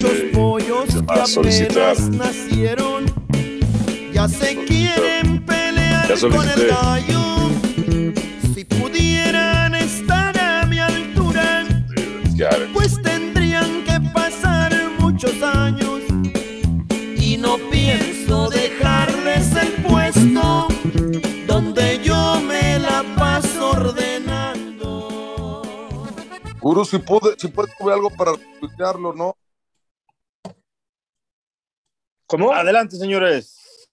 Los pollos que apenas nacieron ya se quieren pelear con el gallo. Si pudieran estar a mi altura, pues tendrían que pasar muchos años. Y no pienso dejarles el puesto donde yo me la paso ordenando. Guru, si puede, si puede algo para estudiarlo, ¿no? ¿Cómo? Adelante, señores.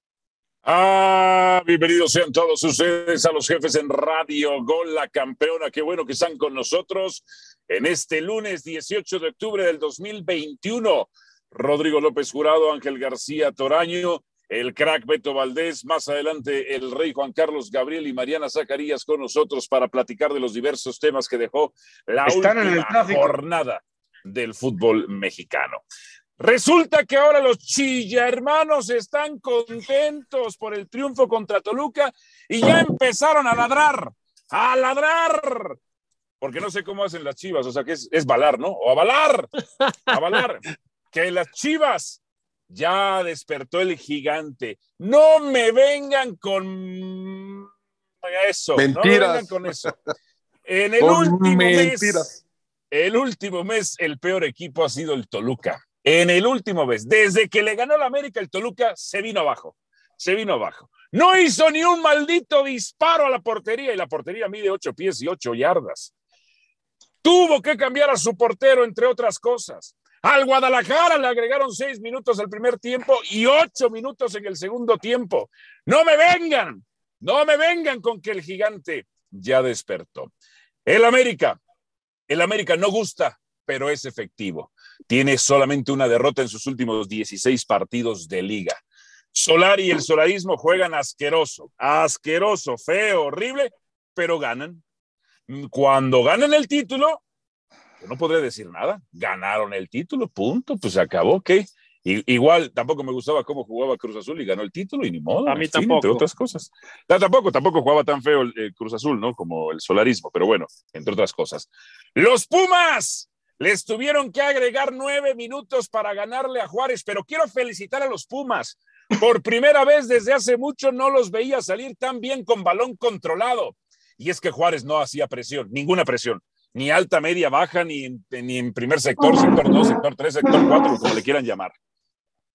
Ah, bienvenidos sean todos ustedes a los jefes en Radio Gol, la campeona. Qué bueno que están con nosotros en este lunes 18 de octubre del 2021. Rodrigo López Jurado, Ángel García Toraño, el crack Beto Valdés, más adelante el rey Juan Carlos Gabriel y Mariana Zacarías con nosotros para platicar de los diversos temas que dejó la última jornada del fútbol mexicano. Resulta que ahora los chilla hermanos están contentos por el triunfo contra Toluca y ya empezaron a ladrar, a ladrar. Porque no sé cómo hacen las chivas, o sea que es, es balar, ¿no? O a balar, a balar. que las chivas ya despertó el gigante. No me vengan con eso. Mentiras. No me vengan con eso. En el último mentiras. mes, el último mes, el peor equipo ha sido el Toluca. En el último mes, desde que le ganó la América, el Toluca se vino abajo. Se vino abajo. No hizo ni un maldito disparo a la portería y la portería mide ocho pies y ocho yardas. Tuvo que cambiar a su portero, entre otras cosas. Al Guadalajara le agregaron seis minutos al primer tiempo y ocho minutos en el segundo tiempo. No me vengan, no me vengan con que el gigante ya despertó. El América, el América no gusta, pero es efectivo. Tiene solamente una derrota en sus últimos 16 partidos de liga. Solari y el solarismo juegan asqueroso, asqueroso, feo, horrible, pero ganan. Cuando ganan el título, yo no podré decir nada. Ganaron el título, punto, pues se acabó. I- igual tampoco me gustaba cómo jugaba Cruz Azul y ganó el título y ni modo. A mí en fin, tampoco. Entre otras cosas. No, tampoco, tampoco jugaba tan feo el, el Cruz Azul, ¿no? Como el solarismo, pero bueno, entre otras cosas. Los Pumas les tuvieron que agregar nueve minutos para ganarle a Juárez, pero quiero felicitar a los Pumas. Por primera vez desde hace mucho no los veía salir tan bien con balón controlado. Y es que Juárez no hacía presión, ninguna presión, ni alta, media, baja, ni en, ni en primer sector, sector 2, sector 3, sector 4, como le quieran llamar.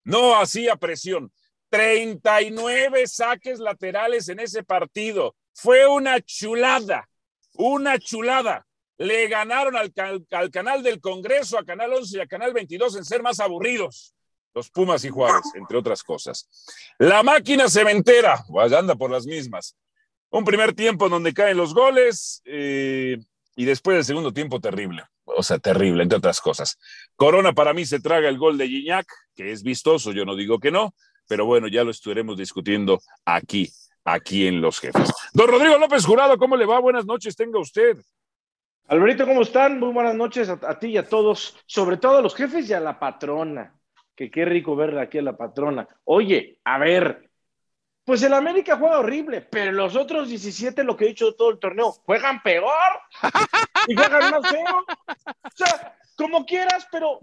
No hacía presión. 39 saques laterales en ese partido. Fue una chulada, una chulada. Le ganaron al, canal del Congreso, a Canal 11 y a Canal 22 en ser más aburridos. Los Pumas y Juárez, entre otras cosas. La máquina cementera, pues anda por las mismas. Un primer tiempo donde caen los goles eh, y después del segundo tiempo terrible. O sea, terrible, entre otras cosas. Corona para mí se traga el gol de Gignac, que es vistoso, yo no digo que no, pero bueno, ya lo estaremos discutiendo aquí, aquí en Los Jefes. Don Rodrigo López Jurado, ¿cómo le va? Buenas noches, tenga usted. Alberito, ¿cómo están? Muy buenas noches a, ti y a todos, sobre todo a los jefes y a la patrona. Que qué rico verla aquí a la patrona. Oye, a ver, pues el América juega horrible, pero los otros 17, lo que he dicho todo el torneo, juegan peor y juegan más feo. O sea, como quieras, pero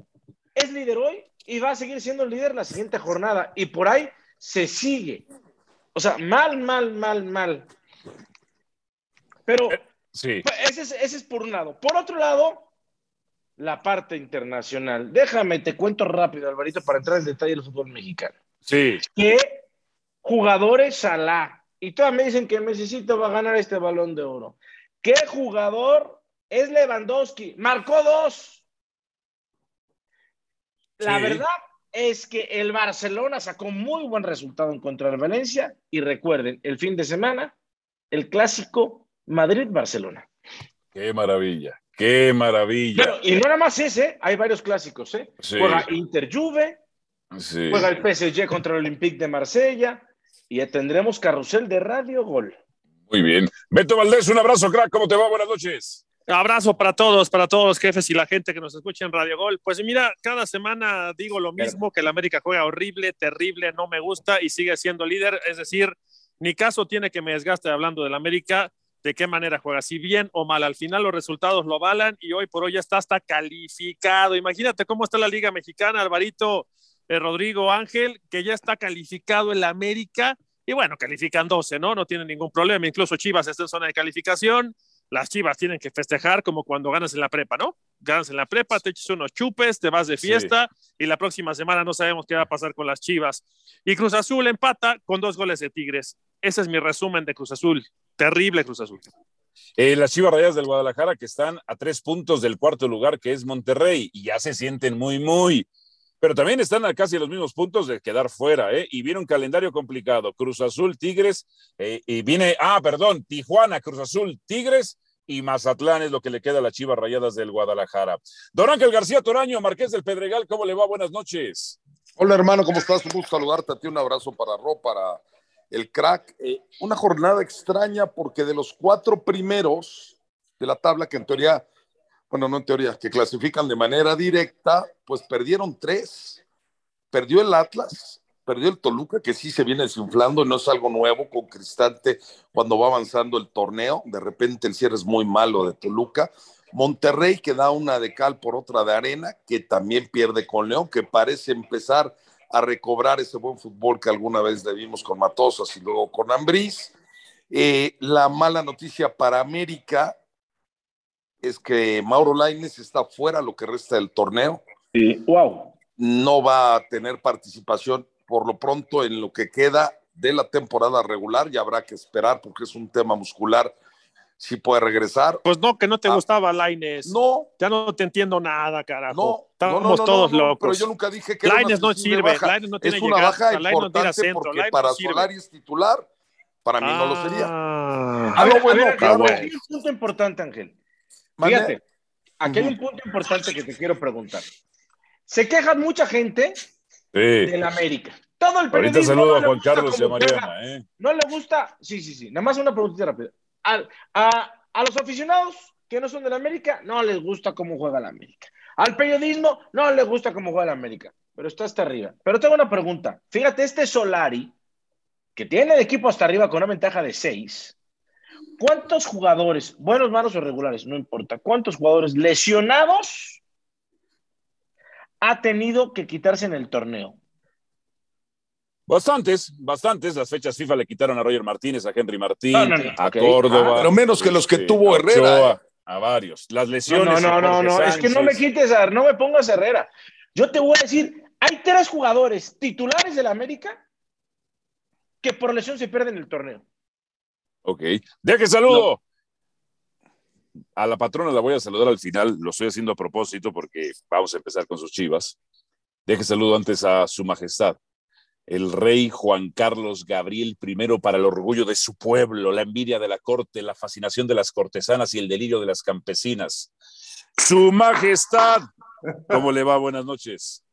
es líder hoy y va a seguir siendo líder la siguiente jornada. Y por ahí se sigue. O sea, mal, mal, mal, mal. Pero Sí. pues, ese es, ese es por un lado. Por otro lado, la parte internacional. Déjame, te cuento rápido, Alvarito, para entrar en detalle del fútbol mexicano. Sí, ¿Qué jugadores Salah? Y todas me dicen que Necesito va a ganar este balón de oro. ¿Qué jugador es Lewandowski? Marcó dos. La Sí. verdad es que el Barcelona sacó muy buen resultado en contra del Valencia. Y recuerden, el fin de semana, el clásico Madrid-Barcelona. qué maravilla, qué maravilla. Pero, y no nada más ese, hay varios clásicos, ¿eh? Sí. Juega Inter-Juve, Sí. juega el PSG contra el Olympique de Marsella y ya tendremos carrusel de radio gol. Muy bien. Beto Valdés, un abrazo, crack. ¿Cómo te va? Buenas noches. Abrazo para todos, para todos los jefes y la gente que nos escucha en Radio Gol. Pues mira, cada semana digo lo mismo, que el América juega horrible, terrible, no me gusta y sigue siendo líder. Es decir, ni caso tiene que me desgaste hablando del América. De qué manera juega, si bien o mal, al final los resultados lo avalan y hoy por hoy ya está hasta calificado. Imagínate cómo está la Liga Mexicana, Alvarito eh, Rodrigo Ángel, que ya está calificado en la América y bueno, califican 12, ¿no? No tienen ningún problema, incluso Chivas está en zona de calificación, las Chivas tienen que festejar como cuando ganas en la prepa, ¿no? Ganas en la prepa, te echas unos chupes, te vas de fiesta y la próxima semana no sabemos qué va a pasar con las Chivas. Y Cruz Azul empata con dos goles de Tigres. Ese es mi resumen de Cruz Azul. Terrible Cruz Azul. Eh, las Chivas Rayas del Guadalajara que están a tres puntos del cuarto lugar que es Monterrey y ya se sienten muy, muy, pero también están a casi los mismos puntos de quedar fuera, ¿eh? Y viene un calendario complicado. Cruz Azul, Tigres, eh, y viene, ah, perdón, Tijuana, Cruz Azul, Tigres y Mazatlán es lo que le queda a las Chivas Rayadas del Guadalajara. Don Ángel García Toraño, Marqués del Pedregal, ¿cómo le va? Buenas noches. Hola hermano, ¿cómo estás? Un gusto saludarte a ti, un abrazo para Ro, para el crack. Eh, una jornada extraña porque de los cuatro primeros de la tabla, que en teoría, bueno, no en teoría, que clasifican de manera directa, pues perdieron tres. Perdió el Atlas, perdió el Toluca, que sí se viene desinflando, no es algo nuevo con Cristante cuando va avanzando el torneo. De repente el cierre es muy malo de Toluca. Monterrey que da una de cal por otra de arena, que también pierde con León, que parece empezar a recobrar ese buen fútbol que alguna vez debimos con Matosas y luego con Ambriz. Eh, la mala noticia para América es que Mauro Laines está fuera lo que resta del torneo. Sí, wow. No va a tener participación por lo pronto en lo que queda de la temporada regular. Ya habrá que esperar porque es un tema muscular si puede regresar. Pues no, que no te Ah. gustaba Laines. No, Ya no te entiendo nada, carajo. no, Estamos no, no, no, todos no, no, locos. Pero yo nunca dije que una no sirve, baja. Lainez no tiene es una llegada, baja Lainez no tira importante centro, porque Lainez para. Solari es titular, para mí no lo sería. Ah. Ah, no, bueno, a ver, claro. aquí hay un punto importante, Ángel. Fíjate, aquí hay un punto importante que te quiero preguntar. Se queja mucha gente Sí. del América. Todo el Ahorita saludo no a Juan Carlos y a. Mariana, ¿eh? No le gusta, sí, sí, sí. Nada más una preguntita rápida. Al- a, a los aficionados que no son del América, no les gusta cómo juega la América. Al periodismo, no les gusta cómo juega la América. Pero está hasta arriba. Pero tengo una pregunta. Fíjate, este Solari, que tiene el equipo hasta arriba con una ventaja de seis, ¿cuántos jugadores, buenos, malos o regulares, no importa, cuántos jugadores lesionados ha tenido que quitarse en el torneo? Bastantes, bastantes. Las fechas FIFA le quitaron a Roger Martínez, a Henry Martín, No, no, no, a. Córdoba. Ah, pero menos que los que este, tuvo a Herrera, Ochoa, ¿eh? A varios. Las No, lesiones. no, no, Jorge no, es que no me quites, a- no me pongas Herrera. Yo te voy a decir, hay tres jugadores titulares del América que por lesión se pierden el torneo. Ok. Deje saludo. A la patrona la voy a saludar al final. Lo estoy haciendo a propósito porque vamos a empezar con sus chivas. Deje saludo antes a su majestad, el rey Juan Carlos Gabriel I, para el orgullo de su pueblo, la envidia de la corte, la fascinación de las cortesanas y el delirio de las campesinas. Su majestad. ¿Cómo le va? Buenas noches.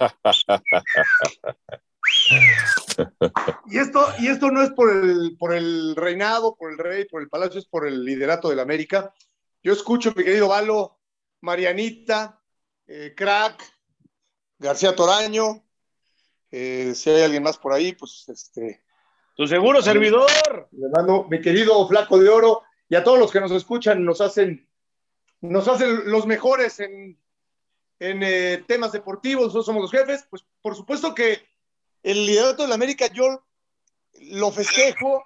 Y esto, y esto no es por el, por el reinado, por el rey, por el palacio, es por el liderato del América. Yo escucho, mi querido Valo, Marianita, eh, Crack, García Toraño, eh, si hay alguien más por ahí, pues este, Tu seguro servidor. le mando mi querido Flaco de Oro y a todos los que nos escuchan, nos hacen, nos hacen los mejores en, en eh, temas deportivos, nosotros somos los jefes, pues por supuesto que el liderato de la América yo lo festejo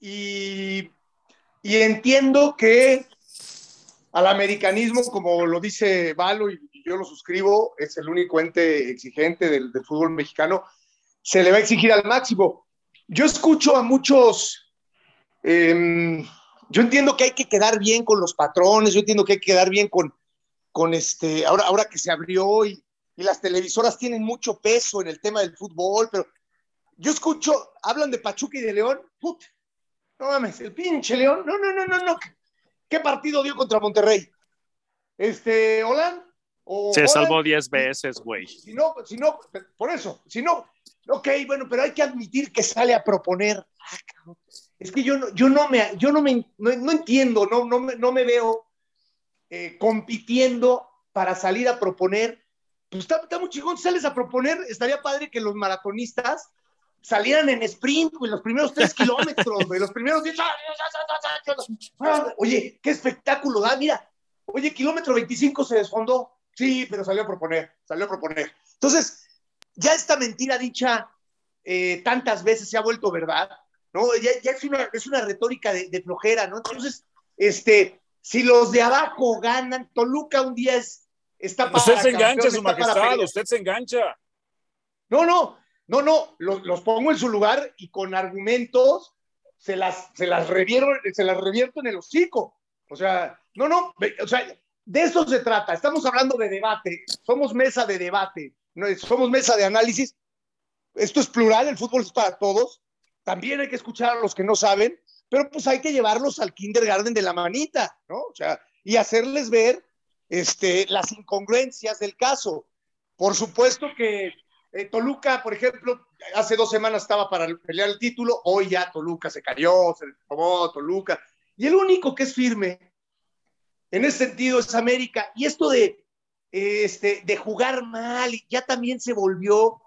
y, y entiendo que al americanismo, como lo dice Valo y yo lo suscribo, es el único ente exigente del, del fútbol mexicano, se le va a exigir al máximo. Yo escucho a muchos, eh, yo entiendo que hay que quedar bien con los patrones, yo entiendo que hay que quedar bien con, con este, ahora, ahora que se abrió y, y las televisoras tienen mucho peso en el tema del fútbol, pero yo escucho, hablan de Pachuca y de León, put, no mames, el pinche León, no, no, no, no, no, ¿qué partido dio contra Monterrey? Este, Holland, o Se Holland, salvó 10 veces, güey. si no, si no, por eso, si no, ok, bueno, pero hay que admitir que sale a proponer. Ah. Es que yo no, yo no me, yo no me, no, no entiendo, no, no, me, no me veo eh, compitiendo para salir a proponer. Pues está, muy chingón, sales a proponer, estaría padre que los maratonistas salieran en sprint, güey, los primeros tres kilómetros, güey, los primeros diez. Oye, qué espectáculo da, mira. Oye, kilómetro 25 se desfondó. Sí, pero salió a proponer, salió a proponer. Entonces, ya esta mentira dicha eh, tantas veces se ha vuelto verdad, ¿no? Ya, ya es, una, es una retórica de, de, flojera, ¿no? Entonces, este, si los de abajo ganan, Toluca un día es, está para Usted se engancha, su majestad, usted se engancha. No, no, no, no, los, los, pongo en su lugar y con argumentos se las, se las, revierto, se las revierto en el hocico. O sea, no, no, o sea, de eso se trata. Estamos hablando de debate, somos mesa de debate, somos mesa de análisis. Esto es plural, el fútbol es para todos. También hay que escuchar a los que no saben, pero pues hay que llevarlos al kindergarten de la manita, ¿no? O sea, y hacerles ver este, las incongruencias del caso. Por supuesto que eh, Toluca, por ejemplo, hace dos semanas estaba para pelear el título, hoy ya Toluca se cayó, se tomó Toluca. Y el único que es firme en ese sentido es América. Y esto de, este, de jugar mal ya también se volvió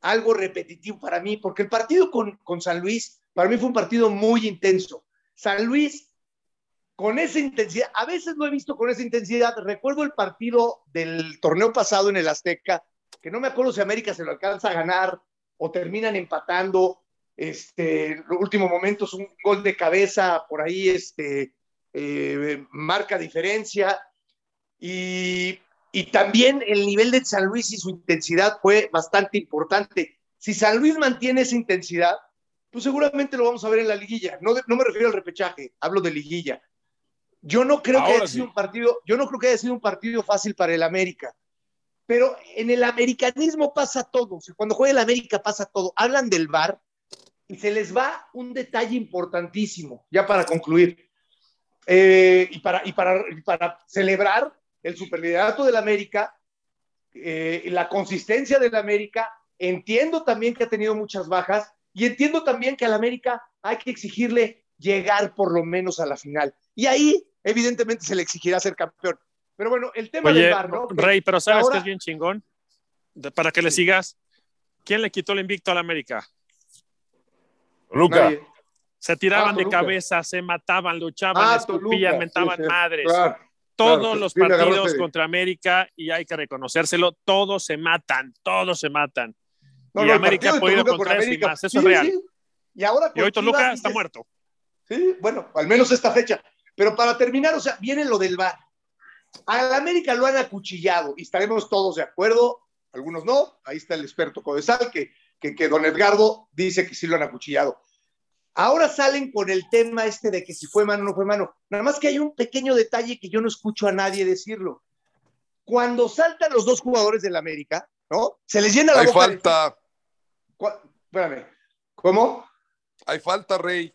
algo repetitivo para mí, porque el partido con, con San Luis, para mí fue un partido muy intenso. San Luis, con esa intensidad, a veces lo he visto con esa intensidad. Recuerdo el partido del torneo pasado en el Azteca, que no me acuerdo si América se lo alcanza a ganar o terminan empatando. Este, en los últimos momentos, un gol de cabeza por ahí este, eh, marca diferencia. Y, y también el nivel de San Luis y su intensidad fue bastante importante. Si San Luis mantiene esa intensidad, pues seguramente lo vamos a ver en la liguilla. No, no me refiero al repechaje, hablo de liguilla. Yo no creo Ahora que haya sí. sido un partido, yo no creo que haya sido un partido fácil para el América. Pero en el americanismo pasa todo. Cuando juega el América pasa todo. Hablan del VAR y se les va un detalle importantísimo, ya para concluir. Eh, y, para, y, para, y para celebrar el superliderato del América, eh, la consistencia del América, entiendo también que ha tenido muchas bajas y entiendo también que al América hay que exigirle llegar por lo menos a la final. Y ahí, evidentemente, se le exigirá ser campeón. Pero bueno, el tema Oye, del bar, ¿no? Rey, pero ¿sabes ahora... que es bien chingón? De, para que le sigas. ¿Quién le quitó el invicto al América? Luca. Nadie. Se tiraban Ah, de cabeza, se mataban, luchaban, Ah, escupían, mentaban sí, sí, madres. claro, todos claro, los partidos contra América, y hay que reconocérselo, todos se matan, todos se matan. No, y no, América puede ir Toluca con con tres y América. más, eso Sí, es real. sí. Y ahora Y hoy Toluca está muerto. Sí, bueno, al menos esta fecha. Pero para terminar, o sea, viene lo del VAR. Al América lo han acuchillado y estaremos todos de acuerdo, algunos no. Ahí está el experto Codesal, que, que, que don Edgardo dice que sí lo han acuchillado. Ahora salen con el tema este de que si fue mano o no fue mano. Nada más que hay un pequeño detalle que yo no escucho a nadie decirlo. Cuando saltan los dos jugadores del América, ¿no? Se les llena la Hay boca. de- falta, Espérame. ¿Cómo? hay falta, Rey.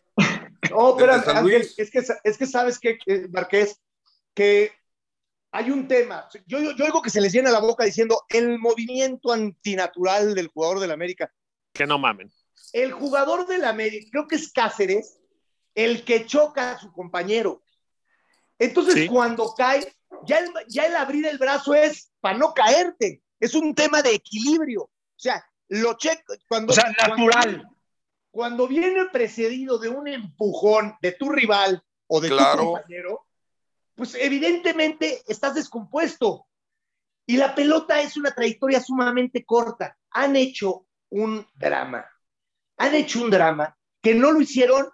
Espérame, San Ángel, Luis. es que, es que sabes que, Marqués, que hay un tema. Yo, yo, yo oigo que se les llena la boca diciendo el movimiento antinatural del jugador del América. Que no mamen. El jugador del América, creo que es Cáceres, el que choca a su compañero. Entonces, Sí. cuando cae, ya el, ya el abrir el brazo es para no caerte. Es un tema de equilibrio. O sea, lo checo. Cuando, O sea, natural. Cuando, cuando viene precedido de un empujón de tu rival o de Claro. tu compañero, pues evidentemente estás descompuesto. Y la pelota es una trayectoria sumamente corta. Han hecho un drama. Han hecho un drama que no lo hicieron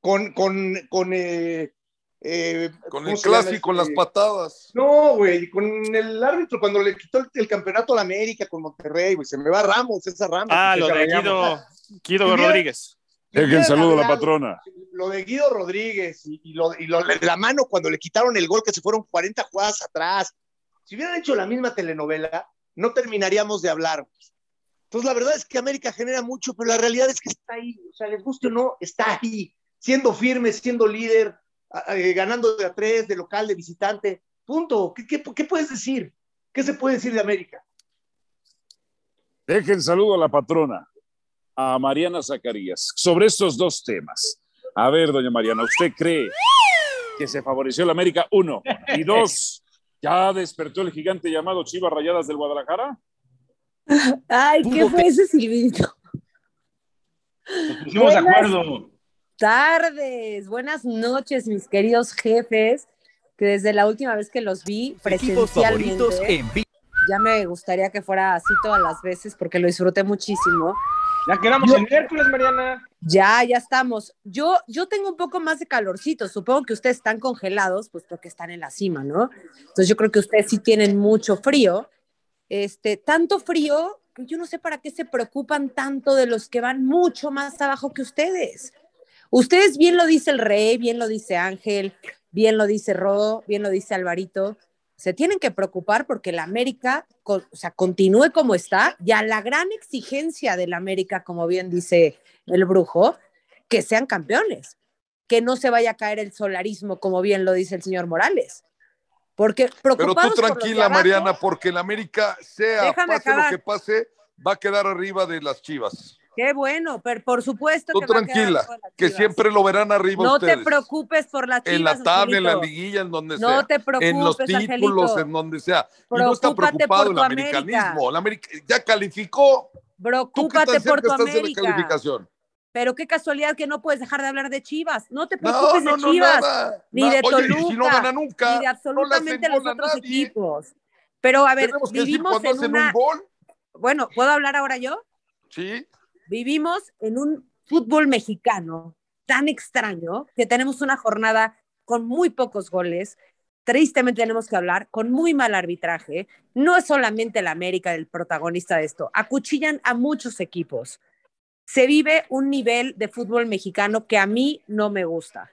con, con, con, eh, eh, Con ¿cómo el clásico, con este? las patadas. No, güey, con el árbitro cuando le quitó el, el campeonato a la América con Monterrey, güey, se me va Ramos, esa Ramos. Ah, lo de. Guido, Guido Rodríguez. Dejen saludo a la patrona. Lo de Guido Rodríguez y, y lo, y lo de la mano cuando le quitaron el gol que se fueron 40 jugadas atrás. Si hubieran hecho la misma telenovela, no terminaríamos de hablar. Entonces, la verdad es que América genera mucho, pero la realidad es que está ahí. O sea, les guste o no, está ahí. Siendo firme, siendo líder, eh, ganando de a tres, de local, de visitante. Punto. ¿Qué, qué, qué puedes decir? ¿Qué se puede decir de América? Dejen saludo a la patrona, a Mariana Zacarías, sobre estos dos temas. A ver, doña Mariana, ¿usted cree que se favoreció el América? Uno. Y dos, ¿ya despertó el gigante llamado Chivas Rayadas del Guadalajara? Ay, ¿qué Pudo fue ese? Nos pusimos de acuerdo. Tardes, buenas noches, mis queridos jefes, que desde la última vez que los vi presencialmente, ya me gustaría que fuera así todas las veces porque lo disfruté muchísimo. Ya quedamos Yo- en miércoles, Mariana. Ya, ya estamos. Yo, yo tengo un poco más de calorcito. Supongo que ustedes están congelados, pues porque están en la cima, ¿no? Entonces yo creo que ustedes sí tienen mucho frío. Este, tanto frío que yo no sé para qué se preocupan tanto de los que van mucho más abajo que ustedes. Ustedes bien lo dice el rey, bien lo dice Ángel, bien lo dice Ro, bien lo dice Alvarito. Se tienen que preocupar porque la América, o sea, continúe como está y a la gran exigencia de la América, como bien dice el brujo, que sean campeones, que no se vaya a caer el solarismo, como bien lo dice el señor Morales. Porque Pero tú tranquila, Mariana, porque el América, sea pase acabar. lo que pase, va a quedar arriba de las Chivas. Qué bueno, pero por supuesto Tú que tranquila, que siempre lo verán arriba No ustedes. te preocupes por las chivas. en la tabla, en la liguilla, en donde No sea. te en los preocupes, títulos, Angelito. en donde sea. Y no está preocupado el americanismo. El América ya calificó. ¿Tú qué Preocúpate por tu la América. Pero qué casualidad que no puedes dejar de hablar de Chivas. No te No, preocupes no, de no, Chivas, nada. ni nada. de Oye, Toluca, y si no gana nunca, ni de absolutamente no los otros equipos. Pero a ver, vivimos en una. un gol. Bueno, ¿puedo hablar ahora yo? Sí. Vivimos en un fútbol mexicano tan extraño que tenemos una jornada con muy pocos goles. Tristemente tenemos que hablar con muy mal arbitraje. No es solamente el América el protagonista de esto. Acuchillan a muchos equipos. Se vive un nivel de fútbol mexicano que a mí no me gusta.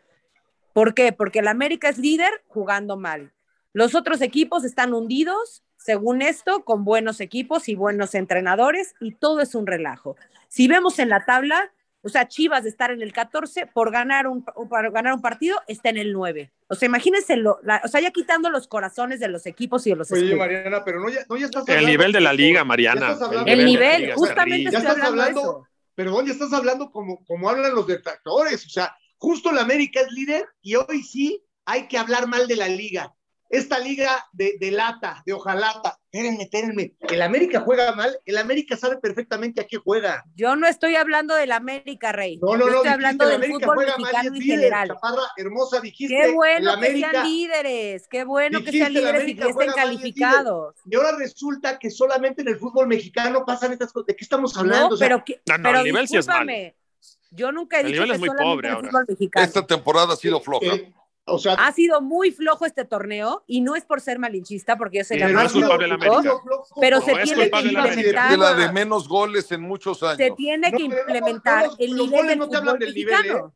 ¿Por qué? Porque el América es líder jugando mal. Los otros equipos están hundidos, según esto, con buenos equipos y buenos entrenadores y todo es un relajo. Si vemos en la tabla, o sea, Chivas de estar en el 14 por ganar un, por ganar un partido está en el 9. O sea, imagínense, lo, la- o sea, ya quitando los corazones de los equipos y de los Oye, escudos. Mariana, pero no ya, no ya estás El hablando- nivel de la liga, Mariana. hablando- El nivel, liga justamente estoy estás hablando, de hablando- eso. Perdón, ya estás hablando como, como hablan los detractores. O sea, justo la América es líder y hoy sí hay que hablar mal de la liga. Esta liga de, de lata, de hojalata. Espérenme, espérenme. El América juega mal. El América sabe perfectamente a qué juega. Yo no estoy hablando del América, Rey. No, no, Yo no. estoy hablando el del América fútbol juega mal y mexicano es en líder. general. Chaparra, hermosa, dijiste. Qué bueno el que América, sean líderes, qué bueno que sean líderes y América que estén mal y calificados. Y ahora resulta que solamente en el fútbol mexicano pasan estas cosas. ¿De qué estamos hablando? No, O sea, pero, que- No, no, pero el nivel sí es malo. discúlpame, Yo nunca he El dicho nivel que es muy solamente pobre el ahora. fútbol mexicano. Esta temporada ha sido floja. eh, o sea, Ha sido muy flojo este torneo y no es por ser malinchista, porque yo soy la Pero más no es culpable flojo, la América. Pero No, se tiene que implementar, de la de menos goles en muchos años. se tiene que no, implementar no, los- el los nivel goles del no te hablan del nivel, mexicano.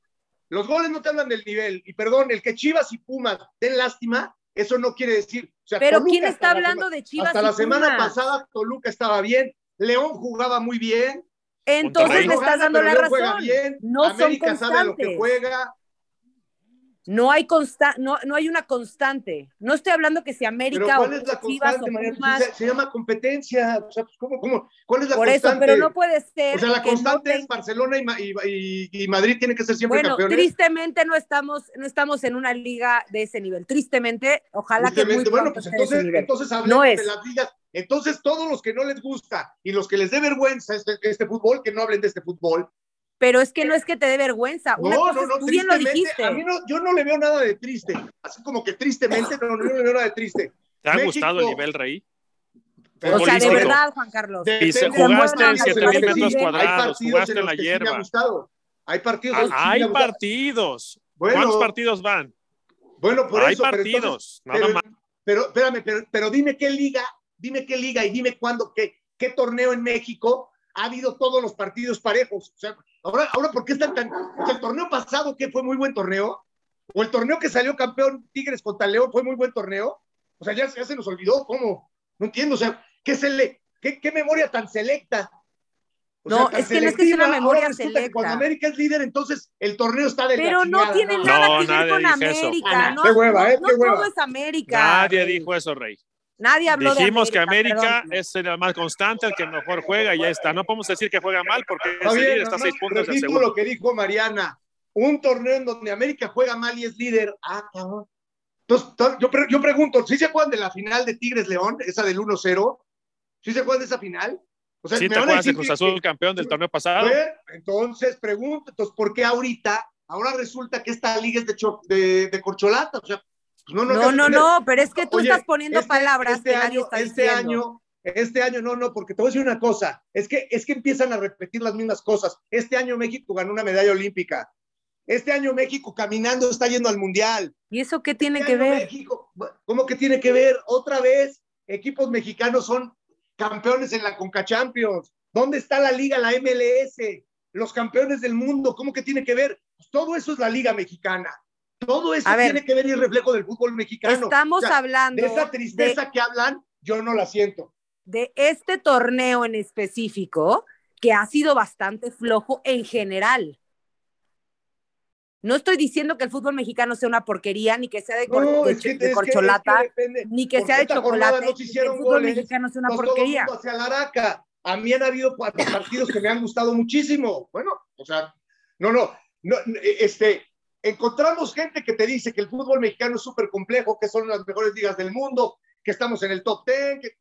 Los goles no te hablan del nivel. Y perdón, el que Chivas y Pumas den lástima, eso no quiere decir. O sea, Pero Toluca ¿quién está la hablando de Chivas Hasta y la semana Pumas? pasada Toluca estaba bien. León jugaba muy bien. Entonces me estás dando la razón. bien. No América son sabe a lo que constantes. juega. No hay consta no, no hay una constante. No estoy hablando que si Pero América ¿cuál o es la constante. Se, se llama competencia. O sea, pues, ¿cómo, cómo? ¿Cuál es la Por eso, constante? pero no puede ser. o sea, la no constante es Barcelona y, Ma- y- y- y Madrid tienen que ser siempre Bueno, campeones. tristemente no estamos, no estamos en una liga de ese nivel. Tristemente, ojalá que muy Tristemente, bueno, pues ese entonces, nivel. entonces No hablemos es. de las ligas. Entonces, todos los que no les gusta y los que les dé vergüenza este, este fútbol, que no hablen de este fútbol. Pero es que no es que te dé vergüenza. Una No, cosa no, no, tú bien lo tristemente, dijiste. a mí no, yo no le veo nada de triste. Así como que tristemente, no, no le veo nada de triste. ¿Te ha México- gustado el nivel, Rey? o sea, de verdad, Juan Carlos. Y se- jugaste en partidos 7000 los que metros hay cuadrados, partidos jugaste en la sí me ha hierba. gustado. Hay partidos Ah, hay partidos. Bueno, ¿Cuántos partidos van? Bueno, por hay eso, pero partidos. entonces- Nada pero, más. pero espérame, pero, pero dime qué liga, dime qué liga y dime cuándo, qué, qué torneo en México ha habido todos los partidos parejos. O sea, ahora, ahora ¿por qué están tan? O sea, el torneo pasado, que fue muy buen torneo, o el torneo que salió campeón Tigres contra León fue muy buen torneo. O sea, ya, ya se nos olvidó, ¿cómo? No entiendo, o sea, ¿qué se le, qué, qué memoria tan selecta? O No, tan es que no es que sea una memoria selecta. Cuando América es líder, entonces el torneo está de la Pero no tiene nada No, que ver con eso. América. No, qué hueva, ¿eh? no Qué hueva. todo es América. Nadie dijo eso, Rey. Nadie habló Dijimos de que América. América perdón. es el más constante, el que mejor juega y ya está. No podemos decir que juega mal porque Está es líder, está a seis puntos del segundo. lo que dijo Mariana. Un torneo en donde América juega mal y es líder. Ah, cabrón. Entonces, to- yo, pre- yo pregunto, ¿sí se acuerdan de la final de Tigres León, esa del 1-0? ¿Sí se acuerdan de esa final? O sea, ¿Sí me te acuerdas de Cruz que- Azul que- campeón del torneo pasado? ver, entonces pregunto, entonces, ¿por qué ahorita, ahora resulta que esta liga es de, de, de corcholata? O sea, no, no, No, no, pero es que tú Oye, estás poniendo este- palabras este que nadie año, está este diciendo. año, este año, no, no, porque te voy a decir una cosa, es que, es que empiezan a repetir las mismas cosas. Este año México ganó una medalla olímpica. Este año México caminando está yendo al mundial. ¿Y eso qué tiene Este que ver? México, ¿cómo que tiene que ver? Otra vez, equipos mexicanos son campeones en la Conca Champions. ¿Dónde está la liga, la MLS? Los campeones del mundo, ¿cómo que tiene que ver? Pues todo eso es la liga mexicana. Todo eso ver. tiene que ver y reflejo del fútbol mexicano. Estamos O sea, hablando de esa tristeza que hablan, yo no la siento. de este torneo en específico que ha sido bastante flojo en general. No estoy diciendo que el fútbol mexicano sea una porquería, ni que sea de, cor- No, de- es que- de es que- corcholata, es que depende. ni que sea de chocolate, no se ni que el fútbol goles, mexicano sea una Pues porquería. mundo hacia la araca. A mí han habido pa- partidos que me han gustado muchísimo. Bueno, o sea, no, no, no, este, encontramos gente que te dice que el fútbol mexicano es súper complejo, que son las mejores ligas del mundo, que estamos en el top 10, que-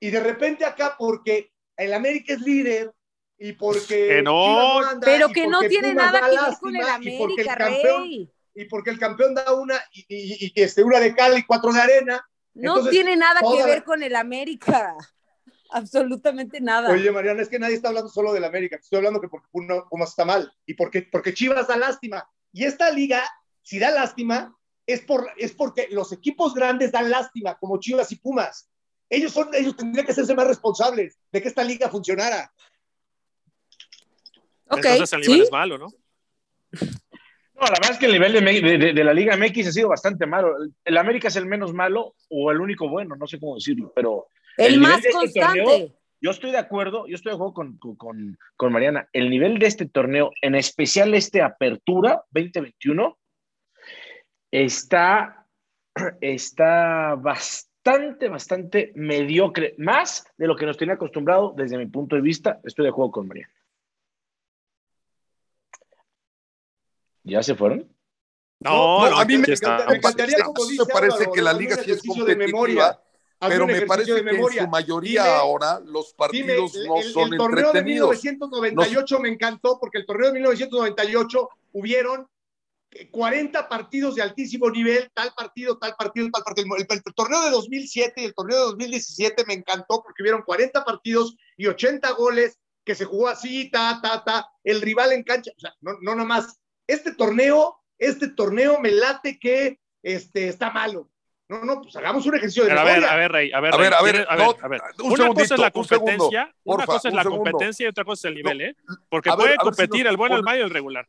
y de repente acá porque el América es líder y porque Que no. Anda, Pero que no tiene Pumas nada da que ver con el lástima, y porque el América, campeón- Rey. y porque el campeón da una y, y- y, este, una de cal y cuatro de arena. No Entonces, tiene nada que ver con el América. Absolutamente nada. Oye, Mariana, es que nadie está hablando solo del América. Estoy hablando que porque Puma- Pumas está mal y porque, porque Chivas da lástima. Y esta liga, si da lástima, es, por, es porque los equipos grandes dan lástima, como Chivas y Pumas. Ellos, son, ellos tendrían que serse más responsables de que esta liga funcionara. ok, Entonces el nivel ¿sí? es malo, ¿no? No, la verdad es que el nivel de, de- de- de la Liga MX ha sido bastante malo. El, el América es el menos malo o el único bueno, no sé cómo decirlo, pero El, más de este constante. torneo- yo estoy de acuerdo, yo estoy de acuerdo con, con- con, Mariana. El nivel de este torneo, en especial este Apertura 2021, está, está bastante, bastante mediocre, más de lo que nos tenía acostumbrado desde mi punto de vista. Estoy de acuerdo con Mariana. ¿Ya se fueron? No, no, a mí me, aquí está. me encantaría, me como dice parece Álvaro, que la liga sí es ejercicio de competitiva, memoria. Pero me parece de que en su mayoría Dime, ahora los Dime, partidos no el, son el torneo de entretenidos. 1998 me encantó porque el torneo de 1998 hubieron 40 partidos de altísimo nivel, tal partido, tal partido, tal partido. El, el torneo de 2007 y el torneo de 2017 me encantó porque hubieron 40 partidos y 80 goles que se jugó así, ta, ta, ta, el rival en cancha, o sea, no, no nomás. Este torneo, este torneo me late que este, está malo. No, no, pues hagamos un ejercicio de Pero a ver, memoria. a ver, Rey, a ver, A ver, a ver, ¿quieres- a no, ver, a ver. un Una cosa es la un segundo, competencia, una porfa, cosa es un la segundo. competencia y otra cosa es el nivel, ¿eh? Porque ver, puede ver si competir nos el bueno, el malo y el regular.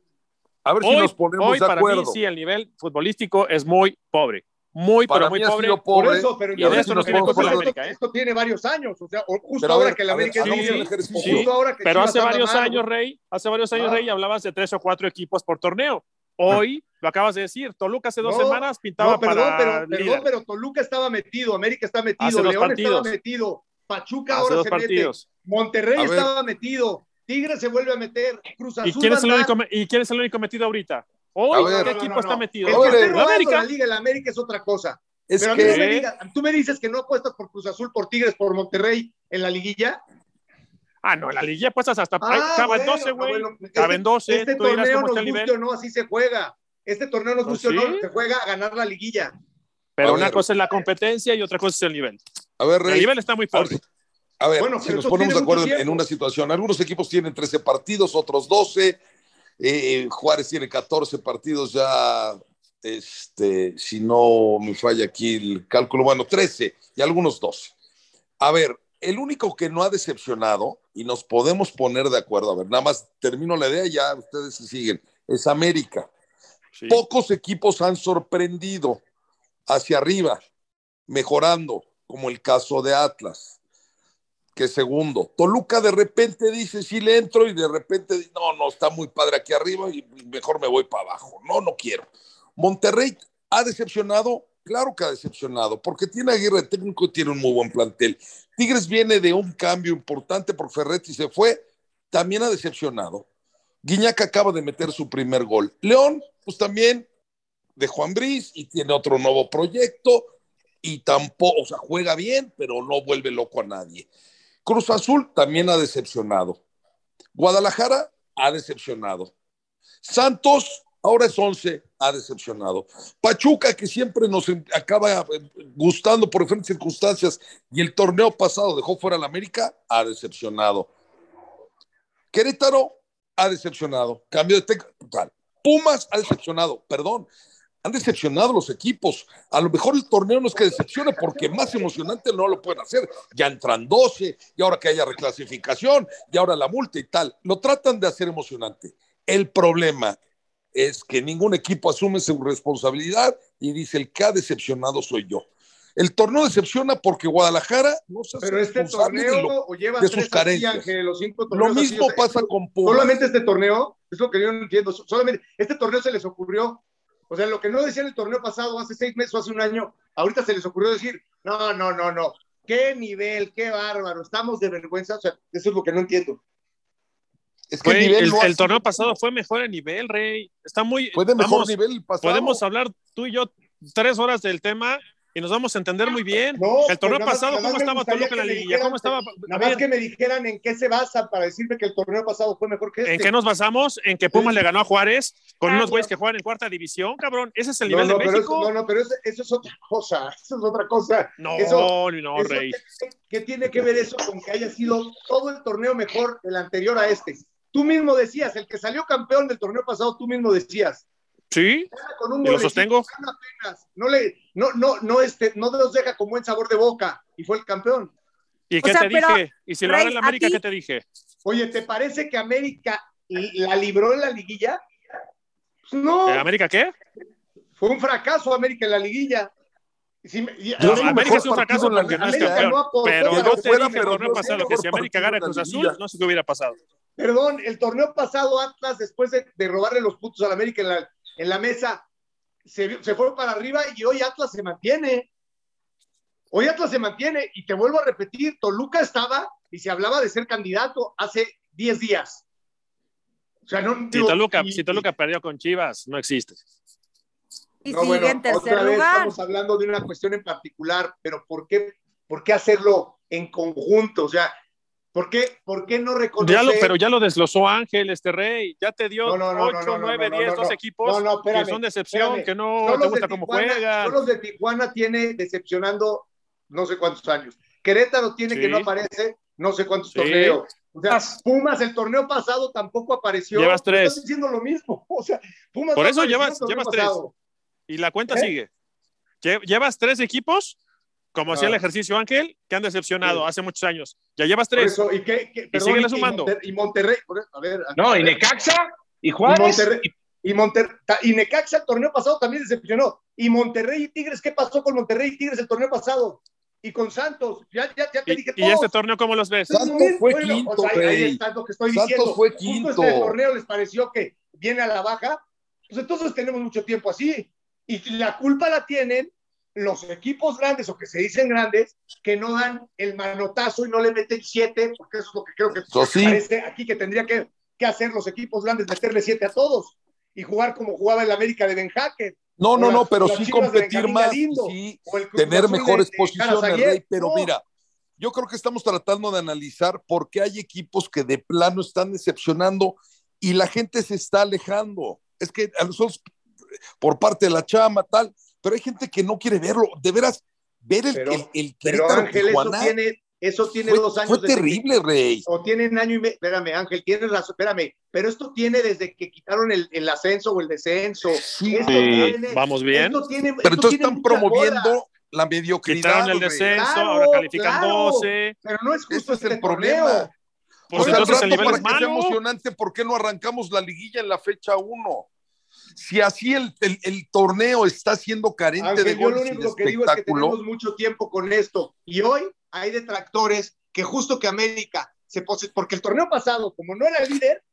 A ver si Hoy, nos ponemos hoy de para acuerdo. mí sí, el nivel futbolístico es muy pobre. Muy, Para pero muy pobre. sido Por pobre. eso, pero y de eso no esto- tiene culpa la esto- América, ¿eh? Esto tiene varios años, o sea, justo Pero ahora ver, que el a ver, América ejercicio. Sí, justo ahora que Pero hace varios años, Rey, hace varios años, Ah. Rey, hablabas de tres o cuatro equipos por torneo. Hoy, lo acabas de decir, Toluca hace dos No, semanas pintaba No, perdón, para pero, líder. perdón, pero Toluca estaba metido, América está metido, León partidos. estaba metido, Pachuca hace ahora dos se partidos. mete, Monterrey estaba metido, Tigre se vuelve a meter, Cruz Azul ¿Y quién, es el único, ¿Y quién es el único metido ahorita? Hoy, ver. ¿qué No, equipo no, está no. metido? El que esté América. la liga, el América es otra cosa. Es pero a mí me digas, tú me dices que no apuestas por Cruz Azul, por Tigres, por Monterrey en la liguilla. Ah, no, en la liguilla puestas hasta. Ah, caben bueno, 12, ah, güey. bueno, caben este- 12. Este Tú torneo cómo nos el o no, así se juega. Este torneo nos Pues guste o sí. no, se juega a ganar la liguilla. Pero A una ver. cosa es la competencia y otra cosa es el nivel. a ver, El Rey, nivel está muy pobre. a ver, Bueno, si nos ponemos de acuerdo en, en una situación, algunos equipos tienen 13 partidos, otros 12, eh, Juárez tiene 14 partidos ya, este, si no me falla aquí el cálculo, bueno, 13 y algunos 12. A ver, el único que no ha decepcionado, y nos podemos poner de acuerdo, a ver, nada más termino la idea, ya ustedes se siguen, es América. Sí. Pocos equipos han sorprendido hacia arriba, mejorando, como el caso de Atlas, que segundo. Toluca de repente dice, sí le entro, y de repente, dice, no, no, está muy padre aquí arriba y mejor me voy para abajo. No, no quiero. Monterrey ha decepcionado, claro que ha decepcionado, porque tiene Aguirre técnico y tiene un muy buen plantel. Tigres viene de un cambio importante porque Ferretti se fue, también ha decepcionado. Guiñac acaba de meter su primer gol. León, pues también de Juan Briz y tiene otro nuevo proyecto y tampoco, o sea, juega bien, pero no vuelve loco a nadie. Cruz Azul también ha decepcionado. Guadalajara ha decepcionado. Santos, ahora es 11, ha decepcionado. Pachuca, que siempre nos acaba eh, gustando por diferentes circunstancias y el torneo pasado dejó fuera al América, ha decepcionado. Querétaro ha decepcionado. Cambio de técnico. Pumas ha decepcionado, perdón. Han decepcionado los equipos. A lo mejor el torneo no es que decepcione porque más emocionante no lo pueden hacer. Ya entran 12 y ahora que haya reclasificación y ahora la multa y tal. Lo tratan de hacer emocionante. El problema es que ningún equipo asume su responsabilidad y dice el que ha decepcionado soy yo. El torneo decepciona porque Guadalajara no se Pero este torneo o lleva de sus carencias. los cinco Lo mismo pasa con Pumas. Solamente este torneo, es lo que yo no entiendo. Solamente este torneo se les ocurrió. O sea, lo que no decían el torneo pasado, hace seis meses o hace un año, ahorita se les ocurrió decir, no, no, no, no. Qué nivel, qué bárbaro, estamos de vergüenza. O sea, eso es lo que no entiendo. Es que el, torneo pasado fue mejor a nivel, Rey. Está muy. Fue de mejor nivel el pasado. Podemos hablar tú y yo tres horas del tema y nos vamos a entender muy bien. el torneo pasado, ¿cómo estaba Toluca en la liguilla? ¿Cómo estaba? Nada más que me dijeran en qué se basan para decirme que el torneo pasado fue mejor que este. ¿En qué nos basamos? En que Pumas le ganó a Juárez con unos güeyes que juegan en cuarta división, cabrón. Ese es el nivel de México. no, no, pero eso, es otra cosa. Eso es otra cosa. No, eso, no, Rey. ¿Qué tiene que ver eso con que haya sido todo el torneo mejor el anterior a este? Tú mismo decías, el que salió campeón del torneo pasado, tú mismo decías, Sí, y lo sostengo. No, le, no, no, no, este, no nos deja con buen sabor de boca y fue el campeón. ¿Y qué te dije? ¿Y si lo haga en América, qué te dije? Oye, ¿te parece que América la libró en la liguilla? Pues no. ¿América qué? Fue un fracaso América en la liguilla. no, América es un fracaso porque no es campeón. pero yo te dije el torneo pasado que si América gana Cruz Azul, no sé qué hubiera pasado. Perdón, el torneo pasado Atlas, después de, de robarle los puntos al América en la, en la mesa, se, se fue para arriba y hoy Atlas se mantiene. Hoy Atlas se mantiene y te vuelvo a repetir, Toluca estaba y se hablaba de ser candidato hace 10 días. O sea, no, si, Toluca, si Toluca perdió con Chivas, no existe. Y sigue en tercer lugar. estamos hablando de una cuestión en particular, pero ¿por qué, ¿por qué hacerlo en conjunto? O sea, ¿Por qué, ¿Por qué no reconocer? Ya lo, pero ya lo desglosó Ángel, este rey. Ya te dio no, 8, 9, 10, dos equipos que son decepción, que no te gusta cómo juegan. los de Tijuana tiene decepcionando no sé cuántos años. Querétaro tiene que no aparece no sé cuántos torneos. O sea, Pumas el torneo pasado tampoco apareció. Llevas tres. Estás diciendo lo mismo. O sea, Pumas Por eso llevas, llevas tres. Y la cuenta ¿Eh? sigue. Llevas tres equipos como hacía el ah. ejercicio Ángel, que han decepcionado hace muchos años. Ya llevas tres. ¿y, qué, y sigue sumando. Y, Monterrey, a ver. No, y Necaxa, y Juárez. Y, Monterrey, y, Necaxa el torneo pasado también decepcionó. Y Monterrey y Tigres, ¿qué pasó con Monterrey y Tigres el torneo pasado? Y con Santos, ya, ya, ya te dije todo. ¿Y este torneo cómo los ves? Santos fue quinto, ahí, está lo que estoy Santos fue quinto. Justo este torneo les pareció que viene a la baja. Pues entonces tenemos mucho tiempo así. Y la culpa la tienen los equipos grandes o que se dicen grandes que no dan el manotazo y no le meten siete, porque eso es lo que creo que parece aquí que tendría que, que, hacer los equipos grandes, meterle siete a todos y jugar como jugaba el América de Ben Hacker. No, no, no, pero sí competir más, sí tener mejores posiciones, Rey, pero mira, yo creo que estamos tratando de analizar por qué hay equipos que de plano están decepcionando y la gente se está alejando. Es que a nosotros, por parte de la chama, tal, pero hay gente que no quiere verlo. De veras, ver el, pero, el, el pero Ángel, eso tiene, eso tiene dos años. Fue terrible, Rey. O tiene un año y medio. Espérame, Ángel, tienes razón. Espérame, pero esto tiene desde que quitaron el, el ascenso o el descenso. Sí, tiene, vamos bien. Tiene, pero entonces están promoviendo la mediocridad. Quitaron el descenso, claro, ahora califican claro, 12. Pero no es justo este es el problema. Pues o sea, entonces el nivel para es malo. Que sea emocionante, ¿por qué no arrancamos la liguilla en la fecha 1? Si así el, el, torneo está siendo carente de goles yo lo único que digo es que tenemos mucho tiempo con esto y hoy hay detractores que justo que América se pose, porque el torneo pasado como no era el líder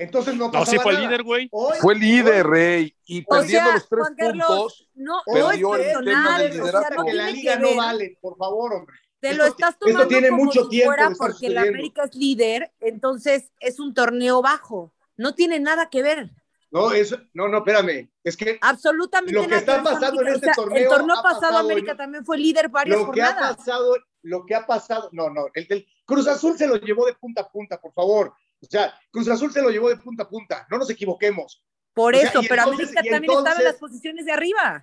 entonces no pasaba No, sí fue el líder, güey. Fue líder, Rey. Y perdiendo los tres puntos, no, perdió el tema del que la liga no vale, por favor, hombre. Te lo estás tomando esto tiene como mucho si tiempo fuera porque el América es líder, entonces es un torneo bajo. No tiene nada que ver. No, eso, no, no, espérame. Es que Absolutamente Lo que nada está ver pasando en este O sea, torneo El torneo ha pasado pasado América en- también fue líder varias lo que ha jornadas. pasado, lo que ha pasado, no, no, el del Cruz Azul se lo llevó de punta a punta, por favor. O sea, Cruz Azul se lo llevó de punta a punta, no nos equivoquemos. Por O sea, eso, pero entonces- América también estaba en entonces- las posiciones de arriba.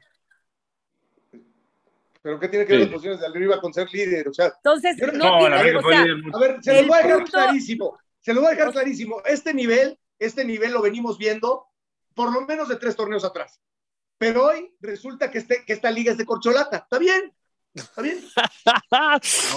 Pero ¿qué tiene que ver Sí. las posiciones de arriba con ser líder? O sea, Entonces, Yo no- no, No, tiene, la América o sea, a ver, se lo voy a dejar punto- clarísimo. Se lo voy a dejar clarísimo. Este nivel, este nivel lo venimos viendo por lo menos de tres torneos atrás. Pero hoy resulta que, este, que esta liga es de corcholata. ¿Está bien? ¿Está bien?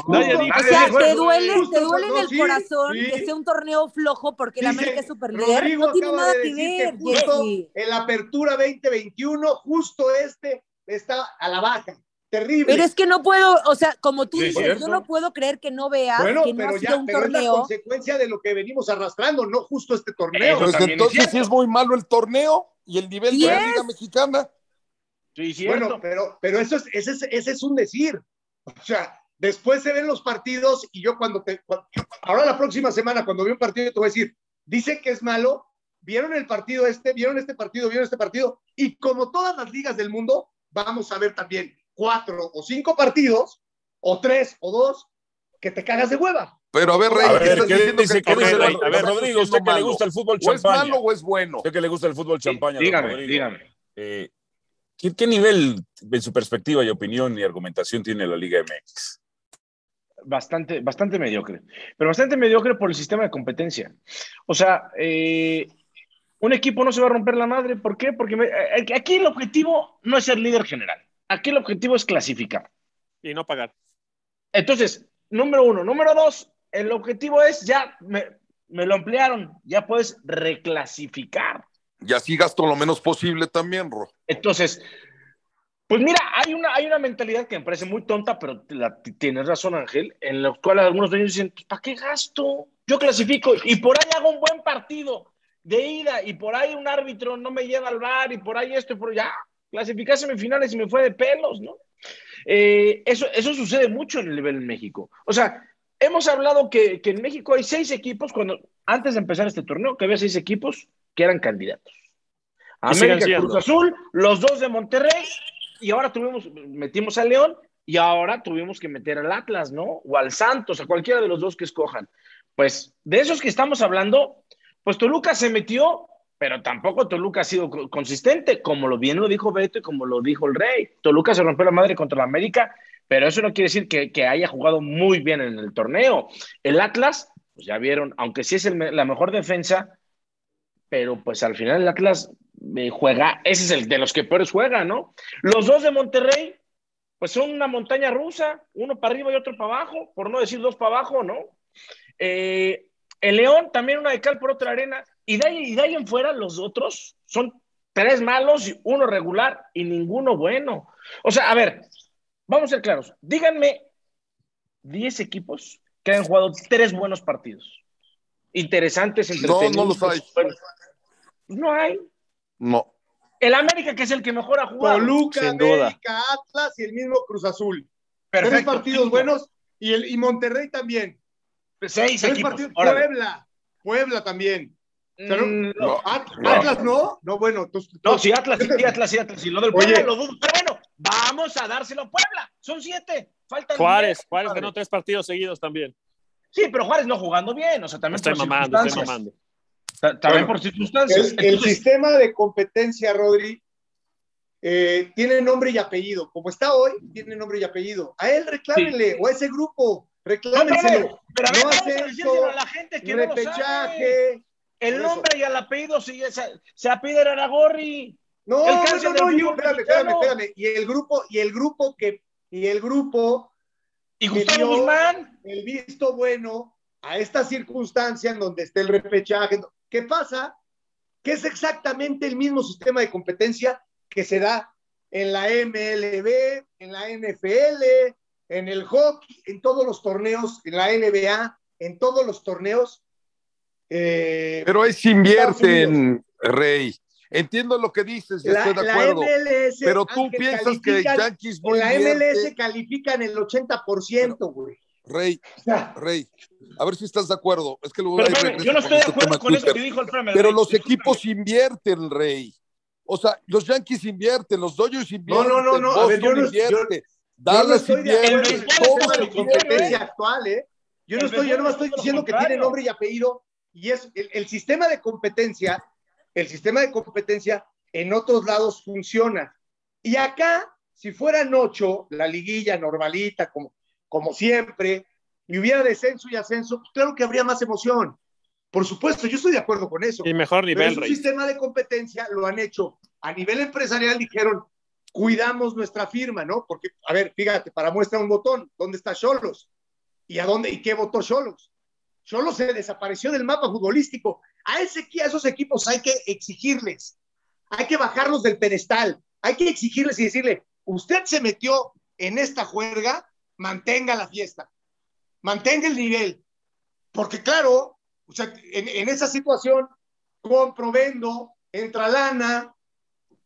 No, O sea, dijo te duele, te duele en el sí, corazón sí. que sea un torneo flojo porque la América es super líder. No tiene nada de que ver, que justo en la apertura 2021, justo este está a la baja. Terrible. Pero es que no puedo, o sea, como tú dices, cierto. yo no puedo creer que no veas bueno, que no pero ha ya, un pero es la torneo. consecuencia de lo que venimos arrastrando, no justo este torneo. Pues es entonces cierto. sí es muy malo el torneo y el nivel Y de la es. Liga Mexicana. Sí, cierto. Bueno, pero, pero eso es, ese, es, ese es un decir. O sea, después se ven los partidos y yo cuando te... cuando- ahora la próxima semana, cuando veo un partido, te voy a decir, dice que es malo, vieron el partido este, vieron este partido, vieron este partido, y como todas las ligas del mundo, vamos a ver también cuatro o cinco partidos, o tres o dos, que te cagas de hueva. Pero a ver, Rey, A ¿qué ver, estás ¿qué diciendo dice, que el qué dice torneo Rey? lo A ver, está Rodrigo, usted que le gusta el fútbol ¿O es champaña. malo o es bueno? Usted que le gusta el fútbol champaña, dígame, Rodrigo. dígame. Eh, ¿qué, qué nivel, en su perspectiva y opinión y argumentación tiene la Liga MX? bastante, bastante mediocre. Pero bastante mediocre por el sistema de competencia. O sea, eh, un equipo no se va a romper la madre. ¿Por qué? Porque me- eh, aquí el objetivo no es ser líder general. Aquí el objetivo es clasificar. Y no pagar. Entonces, número uno. Número dos, el objetivo es ya, me, me lo ampliaron, ya puedes reclasificar. Y así gasto lo menos posible también, Ro. Entonces, pues mira, hay una, hay una mentalidad que me parece muy tonta, pero la- tienes razón, Ángel, en la cual algunos dueños dicen, "Pues, ¿para qué gasto? Yo clasifico y por ahí hago un buen partido de ida y por ahí un árbitro no me lleva al bar y por ahí esto y por ya, clasificé a semifinales y me fue de pelos, ¿no? Eh, eso, eso sucede mucho en el nivel en México. O sea, hemos hablado que, que en México hay seis equipos, cuando antes de empezar este torneo, que había seis equipos que eran candidatos. América. Cruz Azul, los dos de Monterrey, y ahora tuvimos, metimos al León, y ahora tuvimos que meter al Atlas, ¿no? O al Santos, a cualquiera de los dos que escojan. Pues de esos que estamos hablando, pues Toluca se metió, pero tampoco Toluca ha sido co- consistente, como lo bien lo dijo Beto y como lo dijo el Rey. Toluca se rompió la madre contra la América, pero eso no quiere decir que, haya jugado muy bien en el torneo. El Atlas, pues ya vieron, aunque sí es la mejor defensa, pero pues al final el Atlas eh, juega, ese es el de los que peores juega, ¿no? Los dos de Monterrey, pues son una montaña rusa, uno para arriba y otro para abajo, por no decir dos para abajo, ¿no? Eh, el León también una de cal por otra arena, y de, ahí, y de ahí en fuera los otros son tres malos, y uno regular y ninguno bueno. O sea, a ver, vamos a ser claros, díganme 10 equipos que han jugado tres buenos partidos. Interesantes, No, entretenidos. no los hay. No hay. No. El América, que es el que mejor ha jugado. Toluca, sin duda. América, Atlas y el mismo Cruz Azul. Tres partidos Cinco. buenos y, el, y Monterrey también. Seis Tres equipos. partidos. Puebla, Puebla también. Pero- Mm, No. At- No. Atlas no, no, bueno. entonces- No, sí, Atlas, sí, Atlas, sí, Atlas. Y lo del Oye. Puebla lo dudo. Pero bueno, vamos a dárselo a Puebla. Son siete. Faltan Juárez, diez, Juárez ganó tres partidos seguidos también. Sí, pero Juárez no jugando bien. O sea, también Estoy por mamando, estoy mamando. Ta- También Bueno, por circunstancias. El, el Entonces, sistema de competencia, Rodri, eh, tiene nombre y apellido. Como está hoy, tiene nombre y apellido. A él reclámenle, o a ese grupo, no, reclámenselo. pero a ver, No vamos a decírselo a la gente que no lo sabe. El nombre y el apellido se, se, se apellida Aragorri. No, El no, no, yo, espérame, espérame, espérame. Y el grupo, y el grupo que, y el grupo, Y Gustavo Guzmán. el visto bueno a esta circunstancia en donde está el repechaje. ¿Qué pasa? Que es exactamente el mismo sistema de competencia que se da en la MLB, en la NFL, en el hockey, en todos los torneos, en la NBA, en todos los torneos. Eh, Pero ahí se invierte en Rey. Entiendo lo que dices, la, estoy de la acuerdo. MLS, Pero tú Ángel, piensas que Yankees no en la. MLS califican el 80%, güey. Rey, O sea, Rey, A ver si estás de acuerdo. Es que Pero, yo no estoy de este acuerdo con eso Twitter. que dijo el Premier. Pero Rey. los Discúlpame. equipos invierten, Rey. O sea, los Yankees invierten, los Dodgers invierten. no, no, no, a ver, yo no- yo- invierte, Yo no Dallas estoy de invierte, acuerdo todos es competencia invierten. actual, ¿eh? Yo no El estoy, yo no estoy es diciendo que tiene nombre y apellido, y es el, el sistema de competencia, el sistema de competencia en otros lados funciona. Y acá, si fueran ocho, la liguilla normalita, como, como siempre, y hubiera descenso y ascenso, pues claro que habría más emoción. Por supuesto, yo estoy de acuerdo con eso. Y mejor Pero nivel, es un sistema de competencia, lo han hecho a nivel empresarial, dijeron, cuidamos nuestra firma, ¿no? Porque, a ver, fíjate, para muestra un botón, ¿dónde está Cholos? ¿Y a dónde, y qué votó Cholos? Cholos se desapareció del mapa futbolístico. A, ese, a esos equipos hay que exigirles, hay que bajarlos del pedestal, hay que exigirles y decirle, usted se metió en esta juerga, mantenga la fiesta, mantenga el nivel. Porque claro, o sea, en, en esa situación, compro, vendo, entra lana,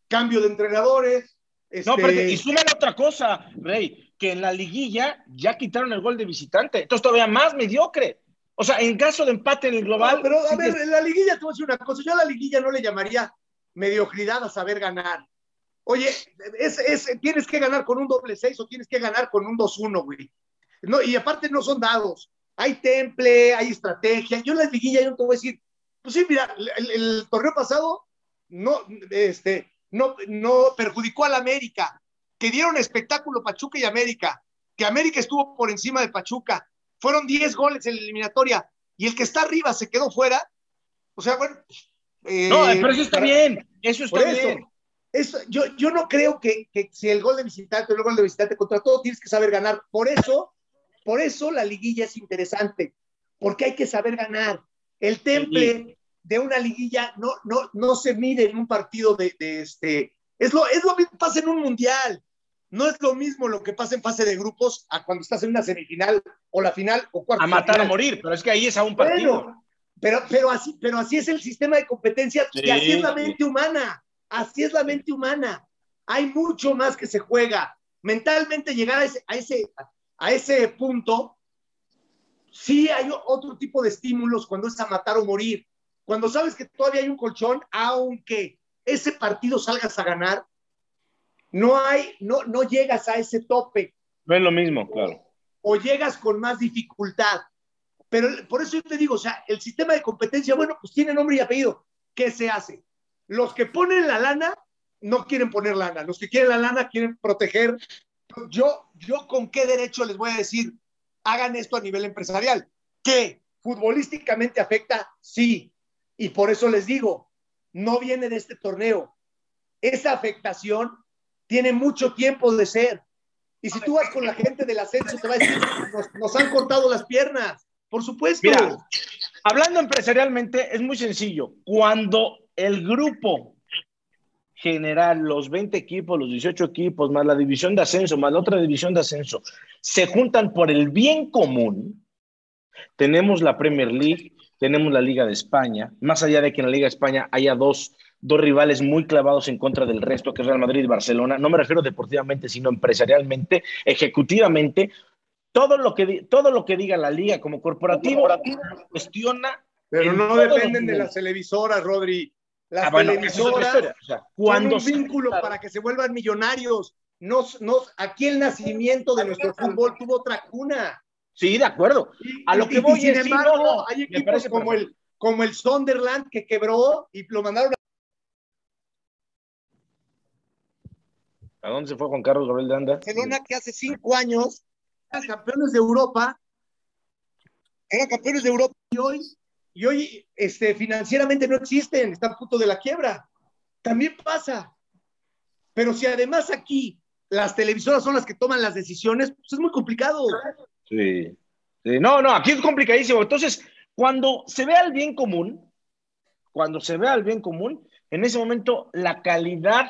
cambio de entrenadores. No, este, pero y súmale otra cosa, Rey, que en la liguilla ya quitaron el gol de visitante, entonces todavía más mediocre. O sea, en caso de empate en el global. No, pero a ver, en la liguilla te voy a decir una cosa. Yo a la liguilla no le llamaría mediocridad a saber ganar. Oye, es, es- tienes que ganar con un doble seis o tienes que ganar con un 2-1, güey. No, y aparte no son dados. Hay temple, hay estrategia. Yo en la liguilla yo no te voy a decir, pues sí, mira, el, el torneo pasado no, este, no, no perjudicó al América, que dieron espectáculo Pachuca y América, que América estuvo por encima de Pachuca. Fueron 10 goles en la eliminatoria y el que está arriba se quedó fuera. O sea, bueno. eh, No, pero eso está bien, eso está eso. bien. eso, yo, yo no creo que, que si el gol de visitante o el gol de visitante contra todo tienes que saber ganar. Por eso, por eso la liguilla es interesante, porque hay que saber ganar. El temple de una liguilla no, no, no se mide en un partido de, de este. Es lo, es lo mismo que pasa en un mundial. No es lo mismo lo que pasa en fase de grupos a cuando estás en una semifinal o la final o cuarto. A matar o morir, pero es que ahí es a un partido. Bueno, pero, pero, así, pero así es el sistema de competencia y Sí, así es la mente humana. Así es la mente humana. Hay mucho más que se juega. Mentalmente llegar a ese, a ese, a ese punto, sí hay otro tipo de estímulos cuando es a matar o morir. Cuando sabes que todavía hay un colchón, aunque ese partido salgas a ganar, no hay, no, no llegas a ese tope No es lo mismo, claro. o llegas con más dificultad. Pero por eso yo te digo, o sea, el sistema de competencia, bueno, pues tiene nombre y apellido. ¿Qué se hace? Los que ponen la lana no quieren poner lana, los que quieren la lana quieren proteger. Yo, yo con qué derecho les voy a decir, hagan esto a nivel empresarial, que futbolísticamente afecta, sí, y por eso les digo, no viene de este torneo. Esa afectación tiene mucho tiempo de ser. Y si tú vas con la gente del ascenso, te va a decir, nos, nos han cortado las piernas. Por supuesto. Mira, hablando empresarialmente, es muy sencillo. Cuando el grupo general, los 20 equipos, los 18 equipos, más la división de ascenso, más la otra división de ascenso, se juntan por el bien común, tenemos la Premier League, tenemos la Liga de España, más allá de que en la Liga de España haya dos, dos rivales muy clavados en contra del resto, que es Real Madrid y Barcelona, no me refiero deportivamente, sino empresarialmente, ejecutivamente, todo lo que, todo lo que diga la liga como corporativo cuestiona Pero no dependen de las televisoras, Rodri. Las Ah, bueno, es televisoras historia. O sea, son cuando un vínculo para que se vuelvan millonarios. No, no, aquí el nacimiento de nuestro fútbol tuvo otra cuna. Sí, de acuerdo. A lo que y voy sin es, sí, embargo, no, no, hay equipos como perfecto. el, como el Sunderland que quebró y lo mandaron ¿A dónde se fue Juan Carlos Gabriel de Anda? Barcelona que hace cinco años eran campeones de Europa, eran campeones de Europa y hoy, y hoy este, financieramente no existen, están a punto de la quiebra. También pasa. Pero si además aquí las televisoras son las que toman las decisiones, pues es muy complicado. Sí. Sí, No, no, aquí es complicadísimo. Entonces, cuando se vea el bien común, cuando se vea el bien común, en ese momento la calidad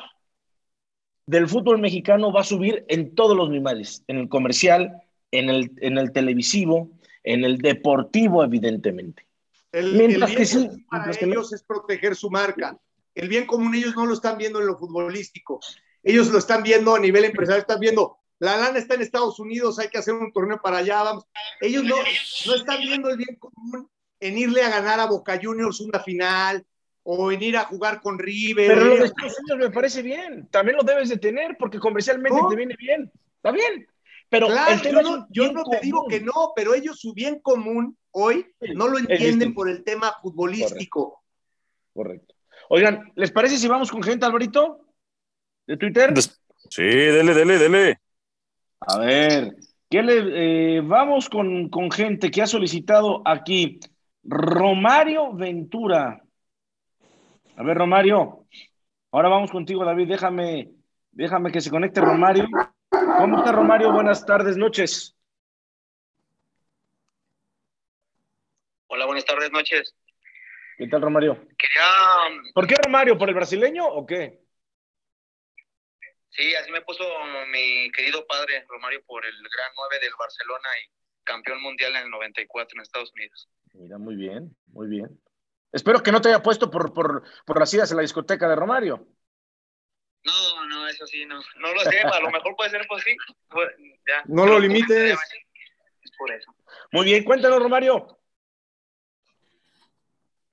del fútbol mexicano va a subir en todos los niveles, en el comercial, en el, en el televisivo, en el deportivo, evidentemente. El, Mientras el que bien sí, común para mientras que no. ellos es proteger su marca. El bien común ellos no lo están viendo en lo futbolístico. Ellos lo están viendo a nivel empresarial, están viendo la lana está en Estados Unidos, hay que hacer un torneo para allá, vamos. Ellos no, no están viendo el bien común en irle a ganar a Boca Juniors una final o en ir a jugar con River. Pero lo de Estados Unidos me parece bien, también lo debes de tener porque comercialmente ¿No? te viene bien, está bien. Pero Claro, el tema yo no, yo te digo que no, pero ellos su bien común hoy Sí, no lo entienden por el tema futbolístico. Correcto. Oigan, ¿les parece si vamos con gente, Alvarito? ¿De Twitter? Des- Sí, dele, dele, dele. A ver, ¿qué le, eh, vamos con, con gente que ha solicitado aquí. Romario Ventura. A ver, Romario. Ahora vamos contigo, David. Déjame, déjame que se conecte Romario. ¿Cómo está Romario? Buenas tardes, noches. Hola, buenas tardes, noches. ¿Qué tal, Romario? Quería, ¿Por qué Romario? ¿Por el brasileño o qué? sí, así me puso mi querido padre Romario por el gran 9 del Barcelona y campeón mundial en el 94 en Estados Unidos. Mira, muy bien, muy bien. Espero que no te haya puesto por, por, por las idas a la discoteca de Romario. No, no, eso sí, no, no lo sé, a lo mejor puede ser pues sí. Pues, ya. No lo limites. Es por eso. Muy bien, cuéntanos, Romario.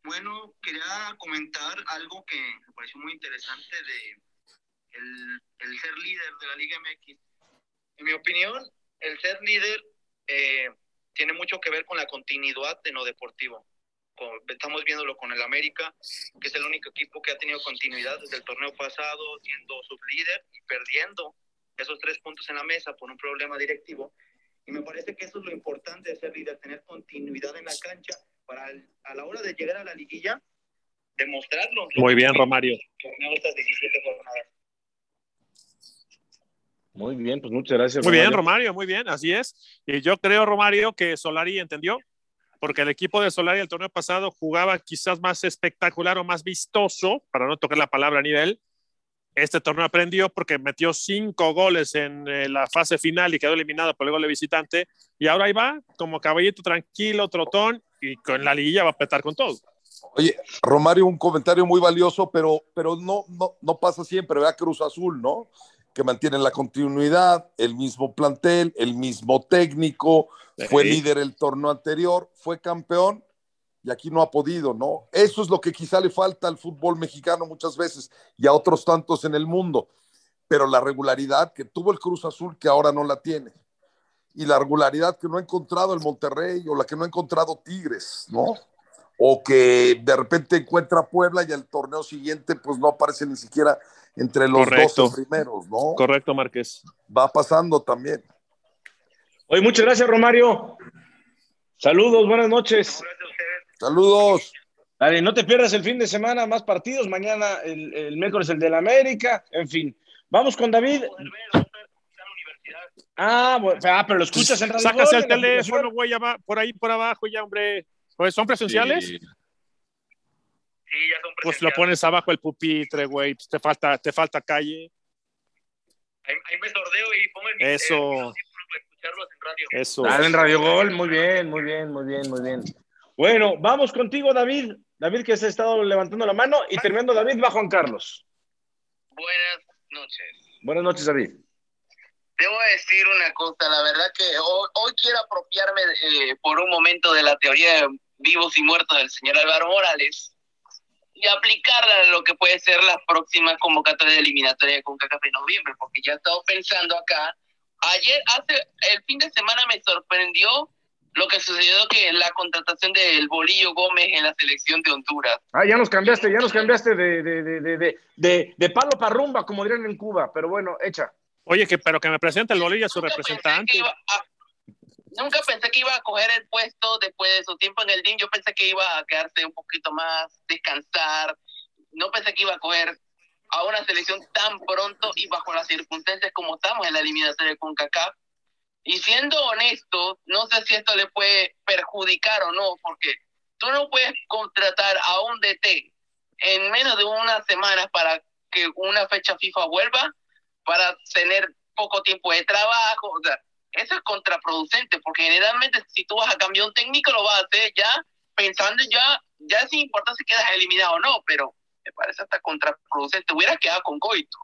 Bueno, quería comentar algo que me pareció muy interesante de el, el ser líder de la Liga MX. En mi opinión, el ser líder eh, tiene mucho que ver con la continuidad de lo deportivo. Con- estamos viéndolo con el América, que es el único equipo que ha tenido continuidad desde el torneo pasado, siendo sublíder y perdiendo esos tres puntos en la mesa por un problema directivo. Y me parece que eso es lo importante de ser líder, tener continuidad en la cancha para el- a la hora de llegar a la liguilla, demostrarlo. Muy bien, Romario. Torneo estas 17 jornadas. Muy bien, pues muchas gracias. Muy bien, Romario, muy bien, así es. Y yo creo, Romario, que Solari entendió, porque el equipo de Solari el torneo pasado jugaba quizás más espectacular o más vistoso, para no tocar la palabra a nivel. Este torneo aprendió porque metió cinco goles en eh, la fase final y quedó eliminado por el gol de visitante. Y ahora ahí va, como caballito tranquilo, trotón, y con la liguilla va a petar con todo. Oye, Romario, un comentario muy valioso, pero, pero no, no, no pasa siempre, vea Cruz Azul, ¿no? Que mantiene la continuidad, el mismo plantel, el mismo técnico, fue líder el torneo anterior, fue campeón y aquí no ha podido, ¿no? Eso es lo que quizá le falta al fútbol mexicano muchas veces y a otros tantos en el mundo, pero la regularidad que tuvo el Cruz Azul que ahora no la tiene y la regularidad que no ha encontrado el Monterrey o la que no ha encontrado Tigres, ¿no? O que de repente encuentra Puebla y al torneo siguiente pues no aparece ni siquiera entre los. 12 primeros, ¿no? Correcto, Márquez. Va pasando también. Oye, muchas gracias, Romario. Saludos, buenas noches. Saludos. Dale, no te pierdas el fin de semana, más partidos. Mañana, el, el miércoles, el del América. En fin, vamos con David. Ah, bueno, ah, pero lo escuchas en Radio Sácase el teléfono, güey, por ahí por abajo ya, hombre. Pues, ¿Son presenciales? Sí. Sí, ya son Pues lo pones abajo el pupitre, güey. Pues te falta, te falta calle. Ahí, ahí me sordeo y pongo en mi- Eso. eh, escucharlos en radio. Eso. Dale en Radio Gol, muy bien, muy bien, muy bien, muy bien. Bueno, vamos contigo, David. David, que se ha estado levantando la mano. Y terminando, David, va Juan Carlos. Buenas noches. Buenas noches, David. Debo decir una cosa, la verdad que hoy, hoy quiero apropiarme eh, por un momento de la teoría de vivos y muertos del señor Álvaro Morales y aplicarla a lo que puede ser la próxima convocatoria de eliminatoria de CONCACAF en noviembre, porque ya he estado pensando acá. Ayer, hace el fin de semana me sorprendió lo que sucedió que la contratación del Bolillo Gómez en la selección de Honduras. Ah, ya nos cambiaste, ya nos cambiaste de, de, de, de, de, de, de palo para rumba, como dirían en Cuba. Pero bueno, echa. Oye, que, pero que me presente el bolillo a su Nunca representante. que iba a- nunca pensé que iba a coger el puesto después de su tiempo en el DIM. Yo pensé que iba a quedarse un poquito más, descansar. No pensé que iba a coger a una selección tan pronto y bajo las circunstancias como estamos en la eliminatoria de CONCACAF. Y siendo honesto, no sé si esto le puede perjudicar o no, porque tú no puedes contratar a un DT en menos de unas semanas para que una fecha FIFA vuelva, para tener poco tiempo de trabajo. O sea, eso es contraproducente, porque generalmente si tú vas a cambiar un técnico, lo vas a hacer ya pensando ya, ya sin importar si quedas eliminado o no, pero parece hasta contraproducente. Hubiera quedado con Coito.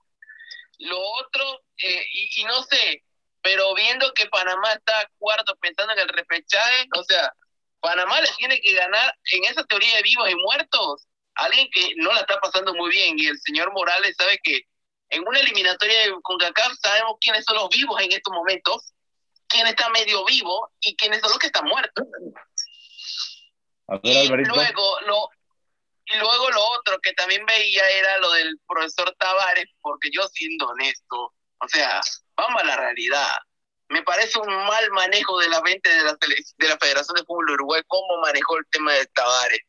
Lo otro, eh, y, y no sé, pero viendo que Panamá está cuarto pensando en el repechaje, o sea, Panamá le tiene que ganar en esa teoría de vivos y muertos alguien que no la está pasando muy bien y el señor Morales sabe que en una eliminatoria de CONCACAF sabemos quiénes son los vivos en estos momentos, quién está medio vivo y quiénes son los que están muertos. y luego lo y luego lo otro que también veía era lo del profesor Tavares, porque yo siendo honesto, o sea, vamos a la realidad. Me parece un mal manejo de la mente de la, de la Federación de Fútbol Uruguay, cómo manejó el tema de Tavares.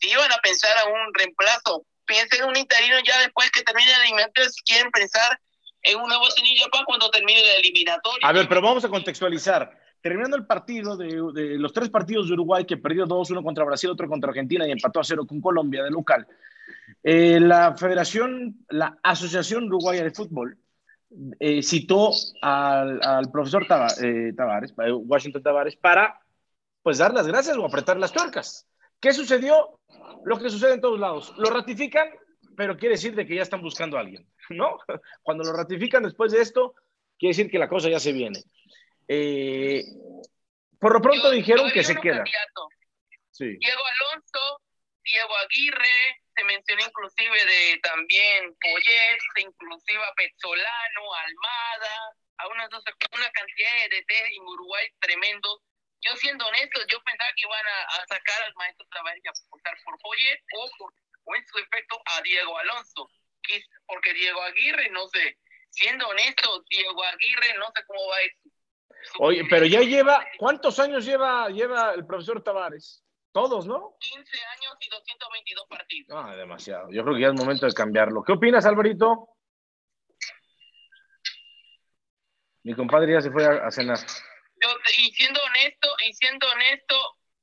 Si iban a pensar a un reemplazo, piensen en un interino ya después que termine el eliminatorio, si quieren pensar en una bocinilla para cuando termine el eliminatorio. A ver, pero vamos a contextualizar. Terminando el partido de, los tres partidos de Uruguay, que perdió dos, uno contra Brasil, otro contra Argentina y empató a cero con Colombia de local, eh, la Federación, la Asociación Uruguaya de Fútbol, eh, citó al, al profesor eh, Tavares, Washington Tavares, para pues dar las gracias o apretar las tuercas. ¿Qué sucedió? Lo que sucede en todos lados. Lo ratifican, pero quiere decir de que ya están buscando a alguien, ¿no? Cuando lo ratifican después de esto, quiere decir que la cosa ya se viene. Eh, por lo pronto dijeron que se queda. Sí. Diego Alonso, Diego Aguirre, se mencionó inclusive de también Poyet, inclusive a Pezzolano, Almada, a una, una cantidad de DT en Uruguay tremendo. Yo siendo honesto, yo pensaba que iban a, sacar al maestro Tavares y a apostar por Poyet o, por, o en su efecto a Diego Alonso, porque Diego Aguirre, no sé, siendo honesto, Diego Aguirre no sé cómo va a ir. Oye, pero ya lleva, ¿cuántos años lleva, lleva el profesor Tavares? Todos, ¿no? 15 años y 222 partidos. Ah, demasiado. Yo creo que ya es momento de cambiarlo. ¿Qué opinas, Alvarito? Mi compadre ya se fue a, cenar. Yo, y siendo honesto, y siendo honesto,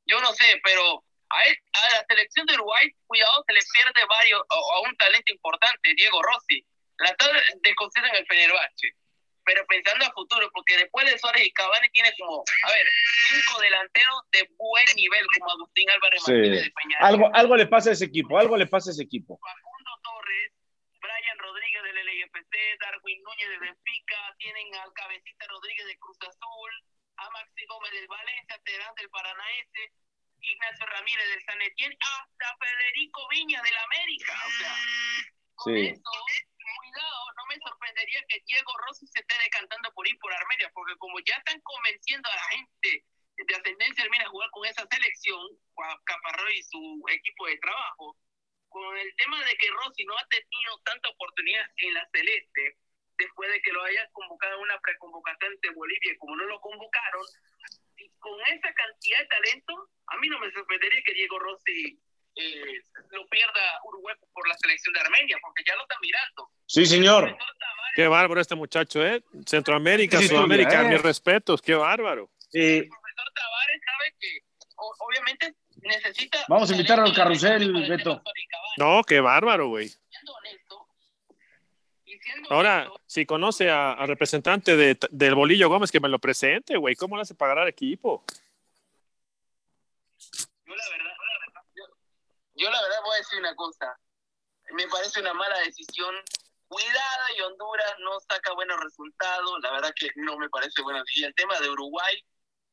yo no sé, pero a, a la selección de Uruguay, cuidado, se le pierde varios, a, a un talento importante, Diego Rossi. La desconocido en el Fenerbahce pero pensando a futuro, porque después de Suárez y Cavani tiene como, a ver, cinco delanteros de buen nivel, como Agustín Álvarez Martínez de Peñarol. Algo, algo le pasa a ese equipo, algo le pasa a ese equipo. Facundo Torres, Brian Rodríguez del LFC, Darwin Núñez de Benfica, tienen al Cabecita Rodríguez de Cruz Azul, a Maxi Gómez del Valencia, Terán del Paranaense, Ignacio Ramírez del San Etienne, hasta Federico Viña del América. O sea, con eso cuidado, no me sorprendería que Diego Rossi se esté decantando por ir por Armenia, porque como ya están convenciendo a la gente de ascendencia armenia a jugar con esa selección, Caparro y su equipo de trabajo, con el tema de que Rossi no ha tenido tanta oportunidad en la celeste, después de que lo haya convocado en una preconvocación de Bolivia, como no lo convocaron, y con esa cantidad de talento, a mí no me sorprendería que Diego Rossi eh, lo pierda Uruguay por la selección de Armenia, porque ya lo está mirando. Sí, señor. Qué bárbaro este muchacho, ¿eh? Centroamérica, Sudamérica, mis respetos, qué bárbaro. El profesor Tavares sabe que obviamente necesita... Vamos a invitar al carrusel, Beto. No, qué bárbaro, güey. Ahora, si conoce al representante de, del Bolillo Gómez, que me lo presente, güey. ¿Cómo le hace pagar al equipo? Yo la verdad, yo la verdad voy a decir una cosa. Me parece una mala decisión cuidada y Honduras no saca buenos resultados, la verdad que no me parece bueno. Y el tema de Uruguay,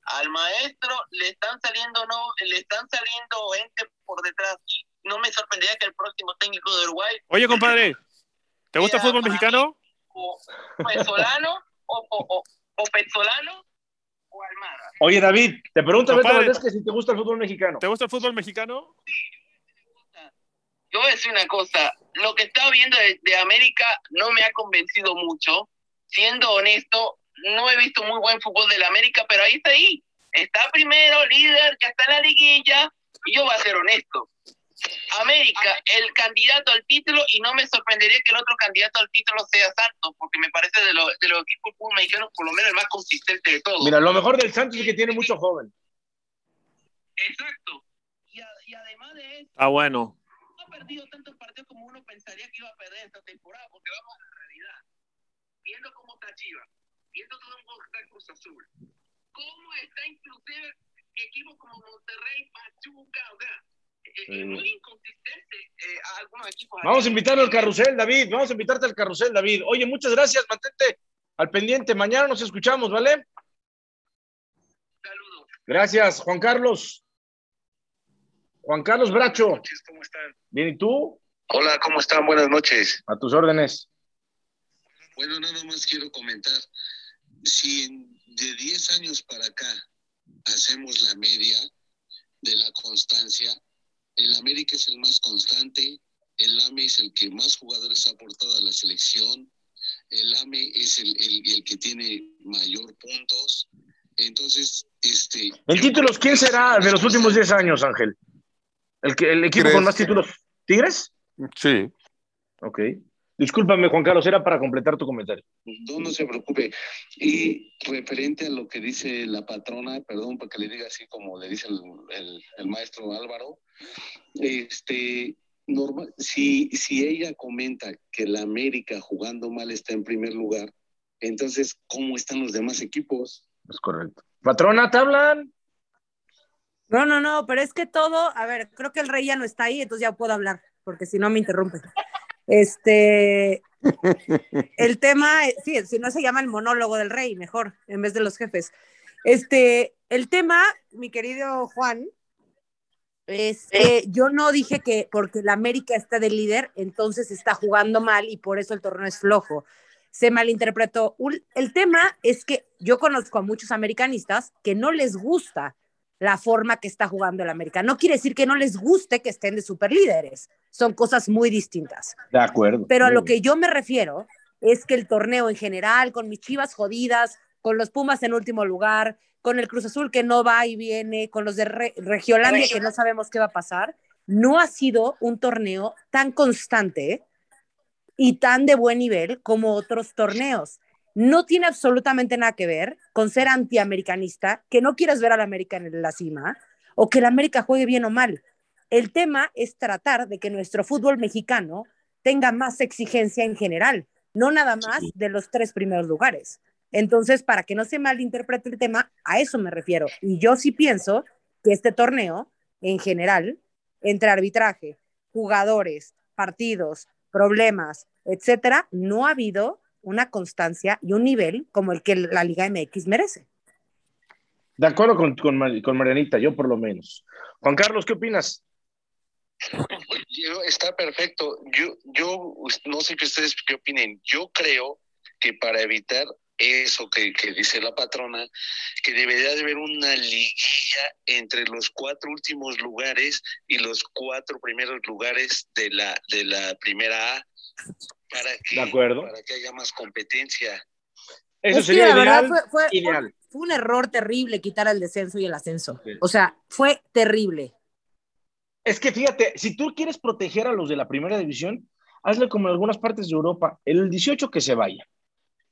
al maestro le están saliendo no, le están saliendo gente por detrás. No me sorprendería que el próximo técnico de Uruguay. Oye, compadre, ¿te gusta el fútbol mexicano? o o, o, o Pezzolano, o Almada. Oye, David, te pregunto Beto que si te gusta el fútbol mexicano. ¿Te gusta el fútbol mexicano? Sí, yo voy a decir una cosa, lo que estaba viendo de, América no me ha convencido mucho. Siendo honesto, no he visto muy buen fútbol de la América, pero ahí está ahí. Está primero, líder, ya está en la liguilla, y yo voy a ser honesto. América, el candidato al título, y no me sorprendería que el otro candidato al título sea Santos, porque me parece de, los equipos mexicanos por lo menos el más consistente de todos. Mira, lo mejor del Santos es que tiene mucho joven. Exacto. Y, y además de eso. Ah, bueno perdido tantos partidos como uno pensaría que iba a perder esta temporada, porque vamos a la realidad. Viendo cómo está Chivas, viendo todo cómo está Cruz Azul, cómo está inclusive equipos como Monterrey, Pachuca, o sea, eh, muy inconsistente eh, a algunos equipos. Vamos a invitarlo al carrusel, David. Vamos a invitarte al carrusel, David. Oye, muchas gracias. Mantente, Al pendiente, mañana nos escuchamos, ¿vale? Saludos. Gracias, Juan Carlos. Juan Carlos Bracho. ¿Cómo están? Bien, ¿y tú? Hola, ¿cómo están? Buenas noches. A tus órdenes. Bueno, nada más quiero comentar. Si en- de 10 años para acá hacemos la media de la constancia, el América es el más constante, el AME es el que más jugadores ha aportado a la selección, el AME es el, el- el que tiene mayor puntos. Entonces, este... En títulos, ¿quién que será de los últimos constante. 10 años, Ángel? El, que, el equipo con más títulos. ¿Tigres? Sí. Ok. Discúlpame, Juan Carlos, era para completar tu comentario. No, no se preocupe. Y referente a lo que dice la patrona, perdón porque le diga así como le dice el, el- el maestro Álvaro, este, normal, si, si ella comenta que la América jugando mal está en primer lugar, entonces, ¿cómo están los demás equipos? Es correcto. Patrona, ¿te hablan? No, no, no, pero es que todo, a ver, creo que el rey ya no está ahí, entonces ya puedo hablar, porque si no me interrumpe. Este, el tema, sí, si no se llama el monólogo del rey, mejor, en vez de los jefes. Este, el tema, mi querido Juan, es que yo no dije que porque la América está de líder, entonces está jugando mal y por eso el torneo es flojo. Se malinterpretó. El tema es que yo conozco a muchos americanistas que no les gusta la forma que está jugando el América. No quiere decir que no les guste que estén de superlíderes. Son cosas muy distintas. De acuerdo. Pero a lo que yo me refiero es que el torneo en general, con mis chivas jodidas, con los Pumas en último lugar, con el Cruz Azul que no va y viene, con los de Re- Regiolandia que no sabemos qué va a pasar, no ha sido un torneo tan constante y tan de buen nivel como otros torneos. No tiene absolutamente nada que ver con ser antiamericanista, que no quieras ver al América en la cima, o que el América juegue bien o mal. El tema es tratar de que nuestro fútbol mexicano tenga más exigencia en general, no nada más de los tres primeros lugares. Entonces, para que no se malinterprete el tema, a eso me refiero. Y yo sí pienso que este torneo, en general, entre arbitraje, jugadores, partidos, problemas, etcétera, no ha habido una constancia y un nivel como el que la Liga MX merece. De acuerdo con, con, Mar- con Marianita, yo por lo menos. Juan Carlos, ¿qué opinas? Yo- está perfecto. Yo, yo no sé qué ustedes qué opinen. Yo creo que para evitar eso que, que dice la patrona, que debería de haber una liguilla entre los cuatro últimos lugares y los cuatro primeros lugares de la, de la primera A para que, De acuerdo. para que haya más competencia. Eso Es que sería la verdad ideal. fue, fue- ideal. fue un error terrible quitar el descenso y el ascenso. Sí. O sea, fue terrible. Es que fíjate, si tú quieres proteger a los de la primera división, hazle como en algunas partes de Europa, el 18 que se vaya.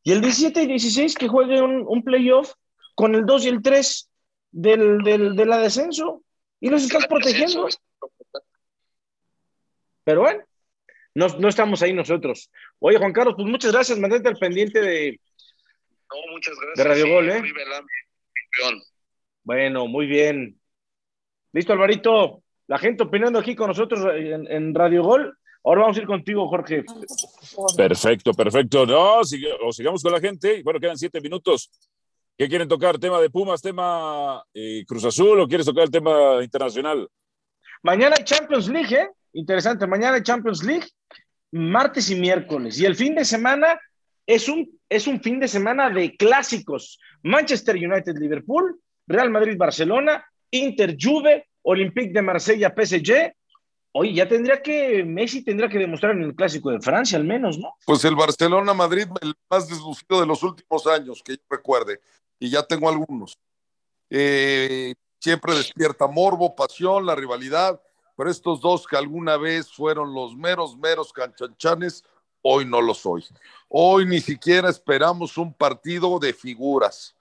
Y el 17 y 16 que juegue un, un playoff con el 2 y el 3 del, del, de la descenso. Y los estás protegiendo. Pero bueno, no, no estamos ahí nosotros. Oye, Juan Carlos, pues muchas gracias. Mantente al pendiente de. No, muchas gracias. De Radio Sí, Gol, ¿eh? Bueno, muy bien. Listo, Alvarito. La gente opinando aquí con nosotros en, en Radio Gol. Ahora vamos a ir contigo, Jorge. Perfecto, perfecto. No, sigue- o sigamos con la gente. Bueno, quedan siete minutos. ¿Qué quieren tocar? ¿Tema de Pumas, tema eh, Cruz Azul o quieres tocar el tema internacional? Mañana hay Champions League, ¿eh? Interesante. Mañana hay Champions League, martes y miércoles. Y el fin de semana es un, es un fin de semana de clásicos. Manchester United, Liverpool, Real Madrid, Barcelona, Inter, Juve, Olympique de Marsella, PSG. Oye, ya tendría que, Messi tendría que demostrar en el clásico de Francia al menos, ¿no? Pues el Barcelona-Madrid, el más deslucido de los últimos años, que yo recuerde, y ya tengo algunos. Eh, siempre despierta morbo, pasión, la rivalidad, pero estos dos que alguna vez fueron los meros, meros canchanchanes, hoy no lo soy. Hoy ni siquiera esperamos un partido de figuras.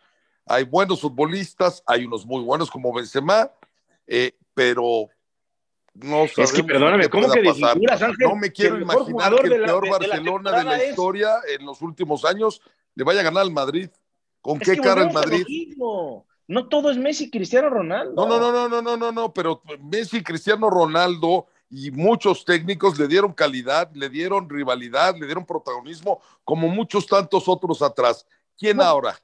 Hay buenos futbolistas, hay unos muy buenos como Benzema, eh, pero no sabemos que, perdóname, ¿cómo que de pasar. figuras, Ángel? No me quiero imaginar que el peor de- de la Barcelona de la, temporada es- historia en los últimos años le vaya a ganar al Madrid. ¿Con Es qué cara el Madrid? No todo es Messi, Cristiano Ronaldo. No, no, no, no, no, no, no, no, pero Messi y Cristiano Ronaldo y muchos técnicos le dieron calidad, le dieron rivalidad, le dieron protagonismo, como muchos tantos otros atrás. ¿Quién ahora?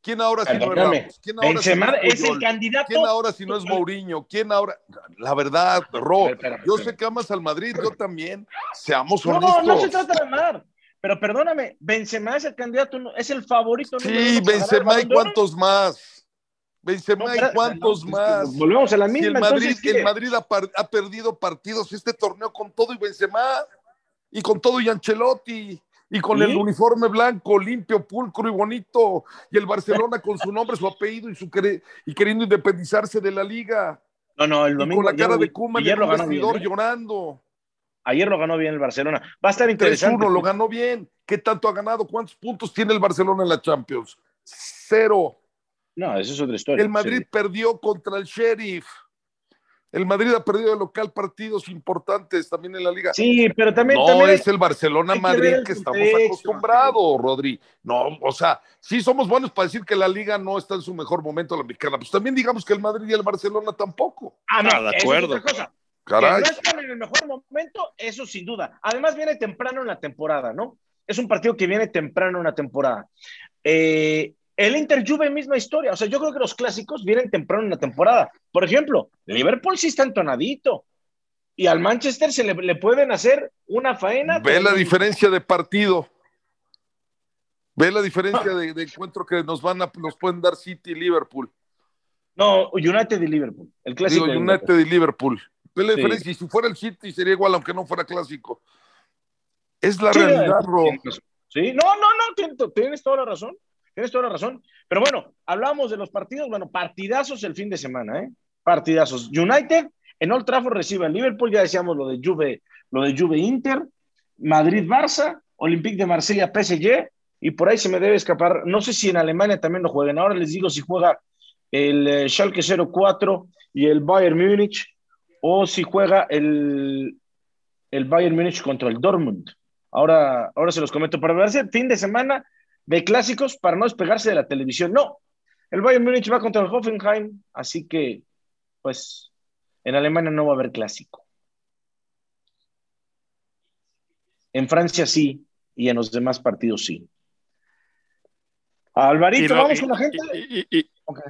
¿Quién ahora si no es? ¿Quién ahora Benzema si no es el candidato. ¿Quién ahora si no es Mourinho? ¿Quién ahora? La verdad, Ro, yo sé que amas al Madrid, yo también. Seamos No, honestos. no se trata de amar. Pero perdóname, Benzema es el candidato, no- es el favorito. Sí, Benzema y cuántos más. Benzema No, y cuántos no, más. Volvemos a la Si misma. el Madrid, entonces, el. Madrid ha, perdido partidos este torneo con todo y Benzema y con todo y Ancelotti y con ¿Y? el uniforme blanco, limpio, pulcro y bonito y el Barcelona con su nombre, su apellido y su y queriendo independizarse de la liga No, no, el y domingo. con la cara de Kuma en ayer el lo ganó bien, vestidor ¿eh? llorando. Ayer lo ganó bien el Barcelona. Va a estar interesante. 3-1 lo ganó bien. ¿Qué tanto ha ganado? ¿Cuántos puntos tiene el Barcelona en la Champions? Cero. No, eso es otra historia. El Madrid Sí. perdió contra el Sheriff. El Madrid ha perdido de local partidos importantes también en la liga. Sí, pero también. no también hay- es el Barcelona hay que estamos contexto, acostumbrados, Rodri. No, o sea, sí somos buenos para decir que la liga no está en su mejor momento la mexicana. Pues también digamos que el Madrid y el Barcelona tampoco. Ah, no, Ah, de es acuerdo. otra cosa. Caray. Que no están en el mejor momento, eso sin duda. Además, viene temprano en la temporada, ¿no? Es un partido que viene temprano en la temporada. Eh, el Inter Juve, misma historia. O sea, yo creo que los clásicos vienen temprano en la temporada. Por ejemplo, Liverpool sí está entonadito. Y al Manchester se le, le pueden hacer una faena. Ve la diferencia de partido. Ve la diferencia de, de encuentro que nos van a, nos pueden dar City y Liverpool. No, United y Liverpool. El clásico. Digo, de United y Liverpool. Ve la Sí. diferencia. Y si fuera el City sería igual, aunque no fuera clásico. Es la Sí, realidad, Ro. tienes razón. Sí, no, no, no, tienes, tienes toda la razón. Tienes toda la razón. Pero bueno, hablamos de los partidos. Bueno, partidazos el fin de semana, ¿eh? Partidazos. United en Old Trafford recibe a Liverpool, ya decíamos lo de Juve, lo de Juve Inter, Madrid Barça, Olympique de Marsella PSG, y por ahí se me debe escapar. No sé si en Alemania también lo jueguen. Ahora les digo si juega el eh, Schalke 04 y el Bayern Múnich, o si juega el, el Bayern Múnich contra el Dortmund. Ahora, ahora se los comento. Para verse fin de semana de clásicos para no despegarse de la televisión. No, el Bayern Múnich va contra el Hoffenheim, así que, pues, en Alemania no va a haber clásico. En Francia sí, y en los demás partidos sí. Alvarito, Y lo- vamos y- con la gente. y- y- y- Ok.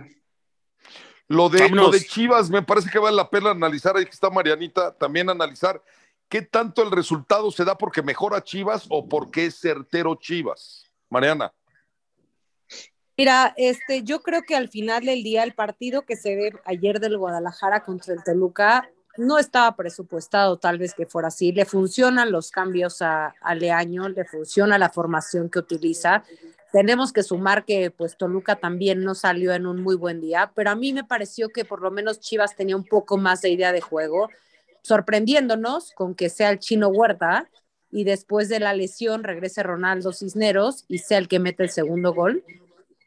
Lo de, Vámonos. lo de Chivas, me parece que vale la pena analizar, ahí que está Marianita, también analizar qué tanto el resultado se da porque mejora Chivas o porque es certero Chivas. Mariana. Mira, este, yo creo que al final del día el partido que se ve ayer del Guadalajara contra el Toluca no estaba presupuestado tal vez que fuera así. Le funcionan los cambios a, a Leaño, le funciona la formación que utiliza. Tenemos que sumar que pues Toluca también no salió en un muy buen día, pero a mí me pareció que por lo menos Chivas tenía un poco más de idea de juego, sorprendiéndonos con que sea el chino Huerta y después de la lesión regrese Ronaldo Cisneros y sea el que mete el segundo gol.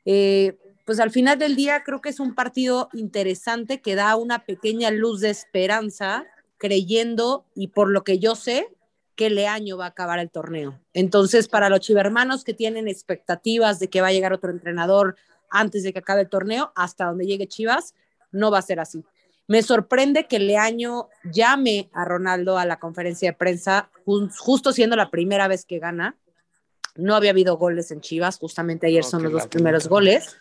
Eh, pues al final del día creo que es un partido interesante que da una pequeña luz de esperanza, creyendo y por lo que yo sé que Leaño va a acabar el torneo. Entonces, para los chivermanos que tienen expectativas de que va a llegar otro entrenador antes de que acabe el torneo, hasta donde llegue Chivas, no va a ser así. Me sorprende que Leaño llame a Ronaldo a la conferencia de prensa, ju- justo siendo la primera vez que gana. No había habido goles en Chivas, justamente ayer No, son los dos primeros goles.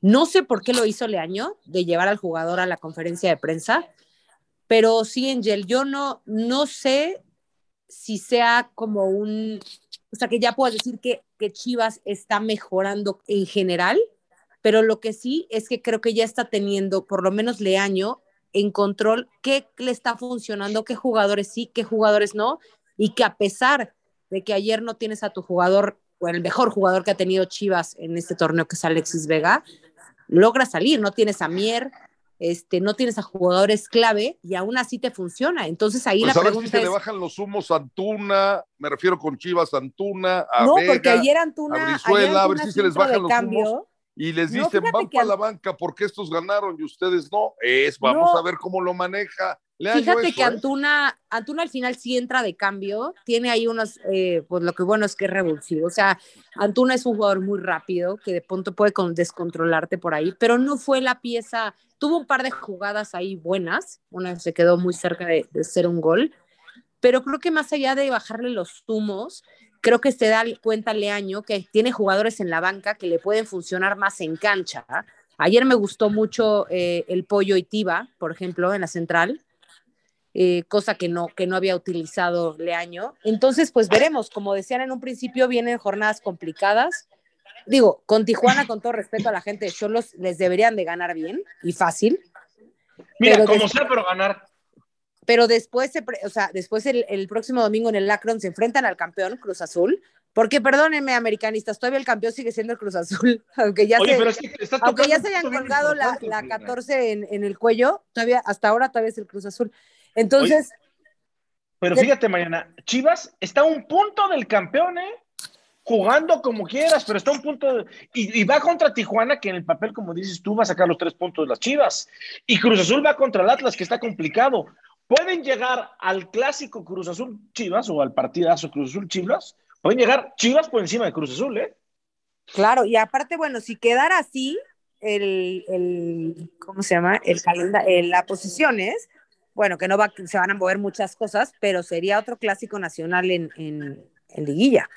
No sé por qué lo hizo Leaño, de llevar al jugador a la conferencia de prensa, pero sí, Angel, yo no, no sé si sea como un, o sea, que ya puedo decir que, que Chivas está mejorando en general, pero lo que sí es que creo que ya está teniendo, por lo menos Leaño, en control qué le está funcionando, qué jugadores sí, qué jugadores no, y que a pesar de que ayer no tienes a tu jugador, o el mejor jugador que ha tenido Chivas en este torneo, que es Alexis Vega, logra salir, no tienes a Mier, este, no tienes a jugadores clave y aún así te funciona. Entonces ahí Pues la a ver si pregunta se le es, bajan los humos a Antuna, me refiero con Chivas Antuna, a no, Vega, porque ayer Antuna, a ayer Brizuela, a ver si se les bajan los cambio, humos y les No, dicen, fíjate van que para la banca porque estos ganaron y ustedes no. Es, vamos No. a ver cómo lo maneja. Fíjate que Antuna, Antuna al final sí entra de cambio, tiene ahí unos, eh, pues lo que bueno es que es revulsivo, o sea, Antuna es un jugador muy rápido, que de pronto puede descontrolarte por ahí, pero no fue la pieza, tuvo un par de jugadas ahí buenas, una se quedó muy cerca de, de ser un gol, pero creo que más allá de bajarle los zumos, creo que se da cuenta Leaño que tiene jugadores en la banca que le pueden funcionar más en cancha. Ayer me gustó mucho eh, el pollo y Tiba, por ejemplo, en la central eh, cosa que no, que no había utilizado Leaño. Entonces, pues veremos, como decían en un principio, vienen jornadas complicadas. Digo, con Tijuana, con todo respeto a la gente de Cholos, les deberían de ganar bien y fácil. Mira, como sea, pero ganar. Pero después, o sea, después el, el, próximo domingo en el Lacron se enfrentan al campeón Cruz Azul, porque perdónenme, americanistas, todavía el campeón sigue siendo el Cruz Azul, aunque ya, se, aunque ya se hayan colgado la, la 14 en, en, el cuello, todavía, hasta ahora todavía es el Cruz Azul. Entonces. pero fíjate, Mariana, Chivas está a un punto del campeón, ¿eh? Jugando como quieras, pero está a un punto. y, va contra Tijuana, que en el papel, como dices tú, va a sacar los tres puntos de las Chivas. Y Cruz Azul va contra el Atlas, que está complicado. Pueden llegar al clásico Cruz Azul Chivas o al partidazo Cruz Azul Chivas. Pueden llegar Chivas por encima de Cruz Azul, ¿eh? Claro, y aparte, bueno, si quedara así, el, el ¿cómo se llama? El calendario, las posiciones, bueno, que no va, se van a mover muchas cosas, pero sería otro clásico nacional en, en, liguilla.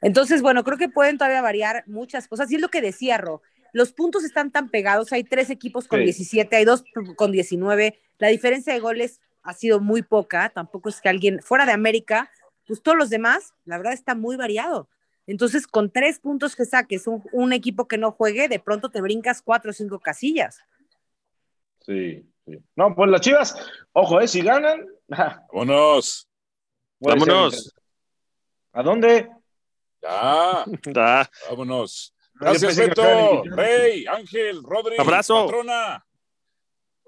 Entonces, bueno, creo que pueden todavía variar muchas cosas. Y es lo que decía Ro, los puntos están tan pegados, hay tres equipos con 17, hay dos con 19, la diferencia de goles ha sido muy poca, tampoco es que alguien fuera de América, pues todos los demás, la verdad está muy variado. Entonces, con tres puntos que saques un, un equipo que no juegue, de pronto te brincas cuatro o cinco casillas. Sí, no, pues las chivas, ojo, ¿eh? Si ganan. Vámonos. Vámonos. ¿A dónde? Ya. Vámonos. Gracias, Beto, Rey, Ángel, Rodri, abrazo. Patrona.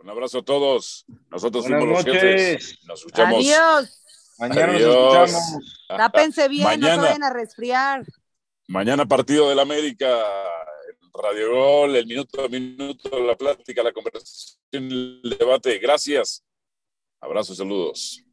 Un abrazo a todos. Nosotros fuimos los jefes. Nos escuchamos. Adiós. Mañana nos escuchamos. Tápense bien, Mañana. no se vayan a resfriar. Mañana partido del América Radio Gol, el minuto a minuto, la plática, la conversación, el debate. Gracias. Abrazos, saludos.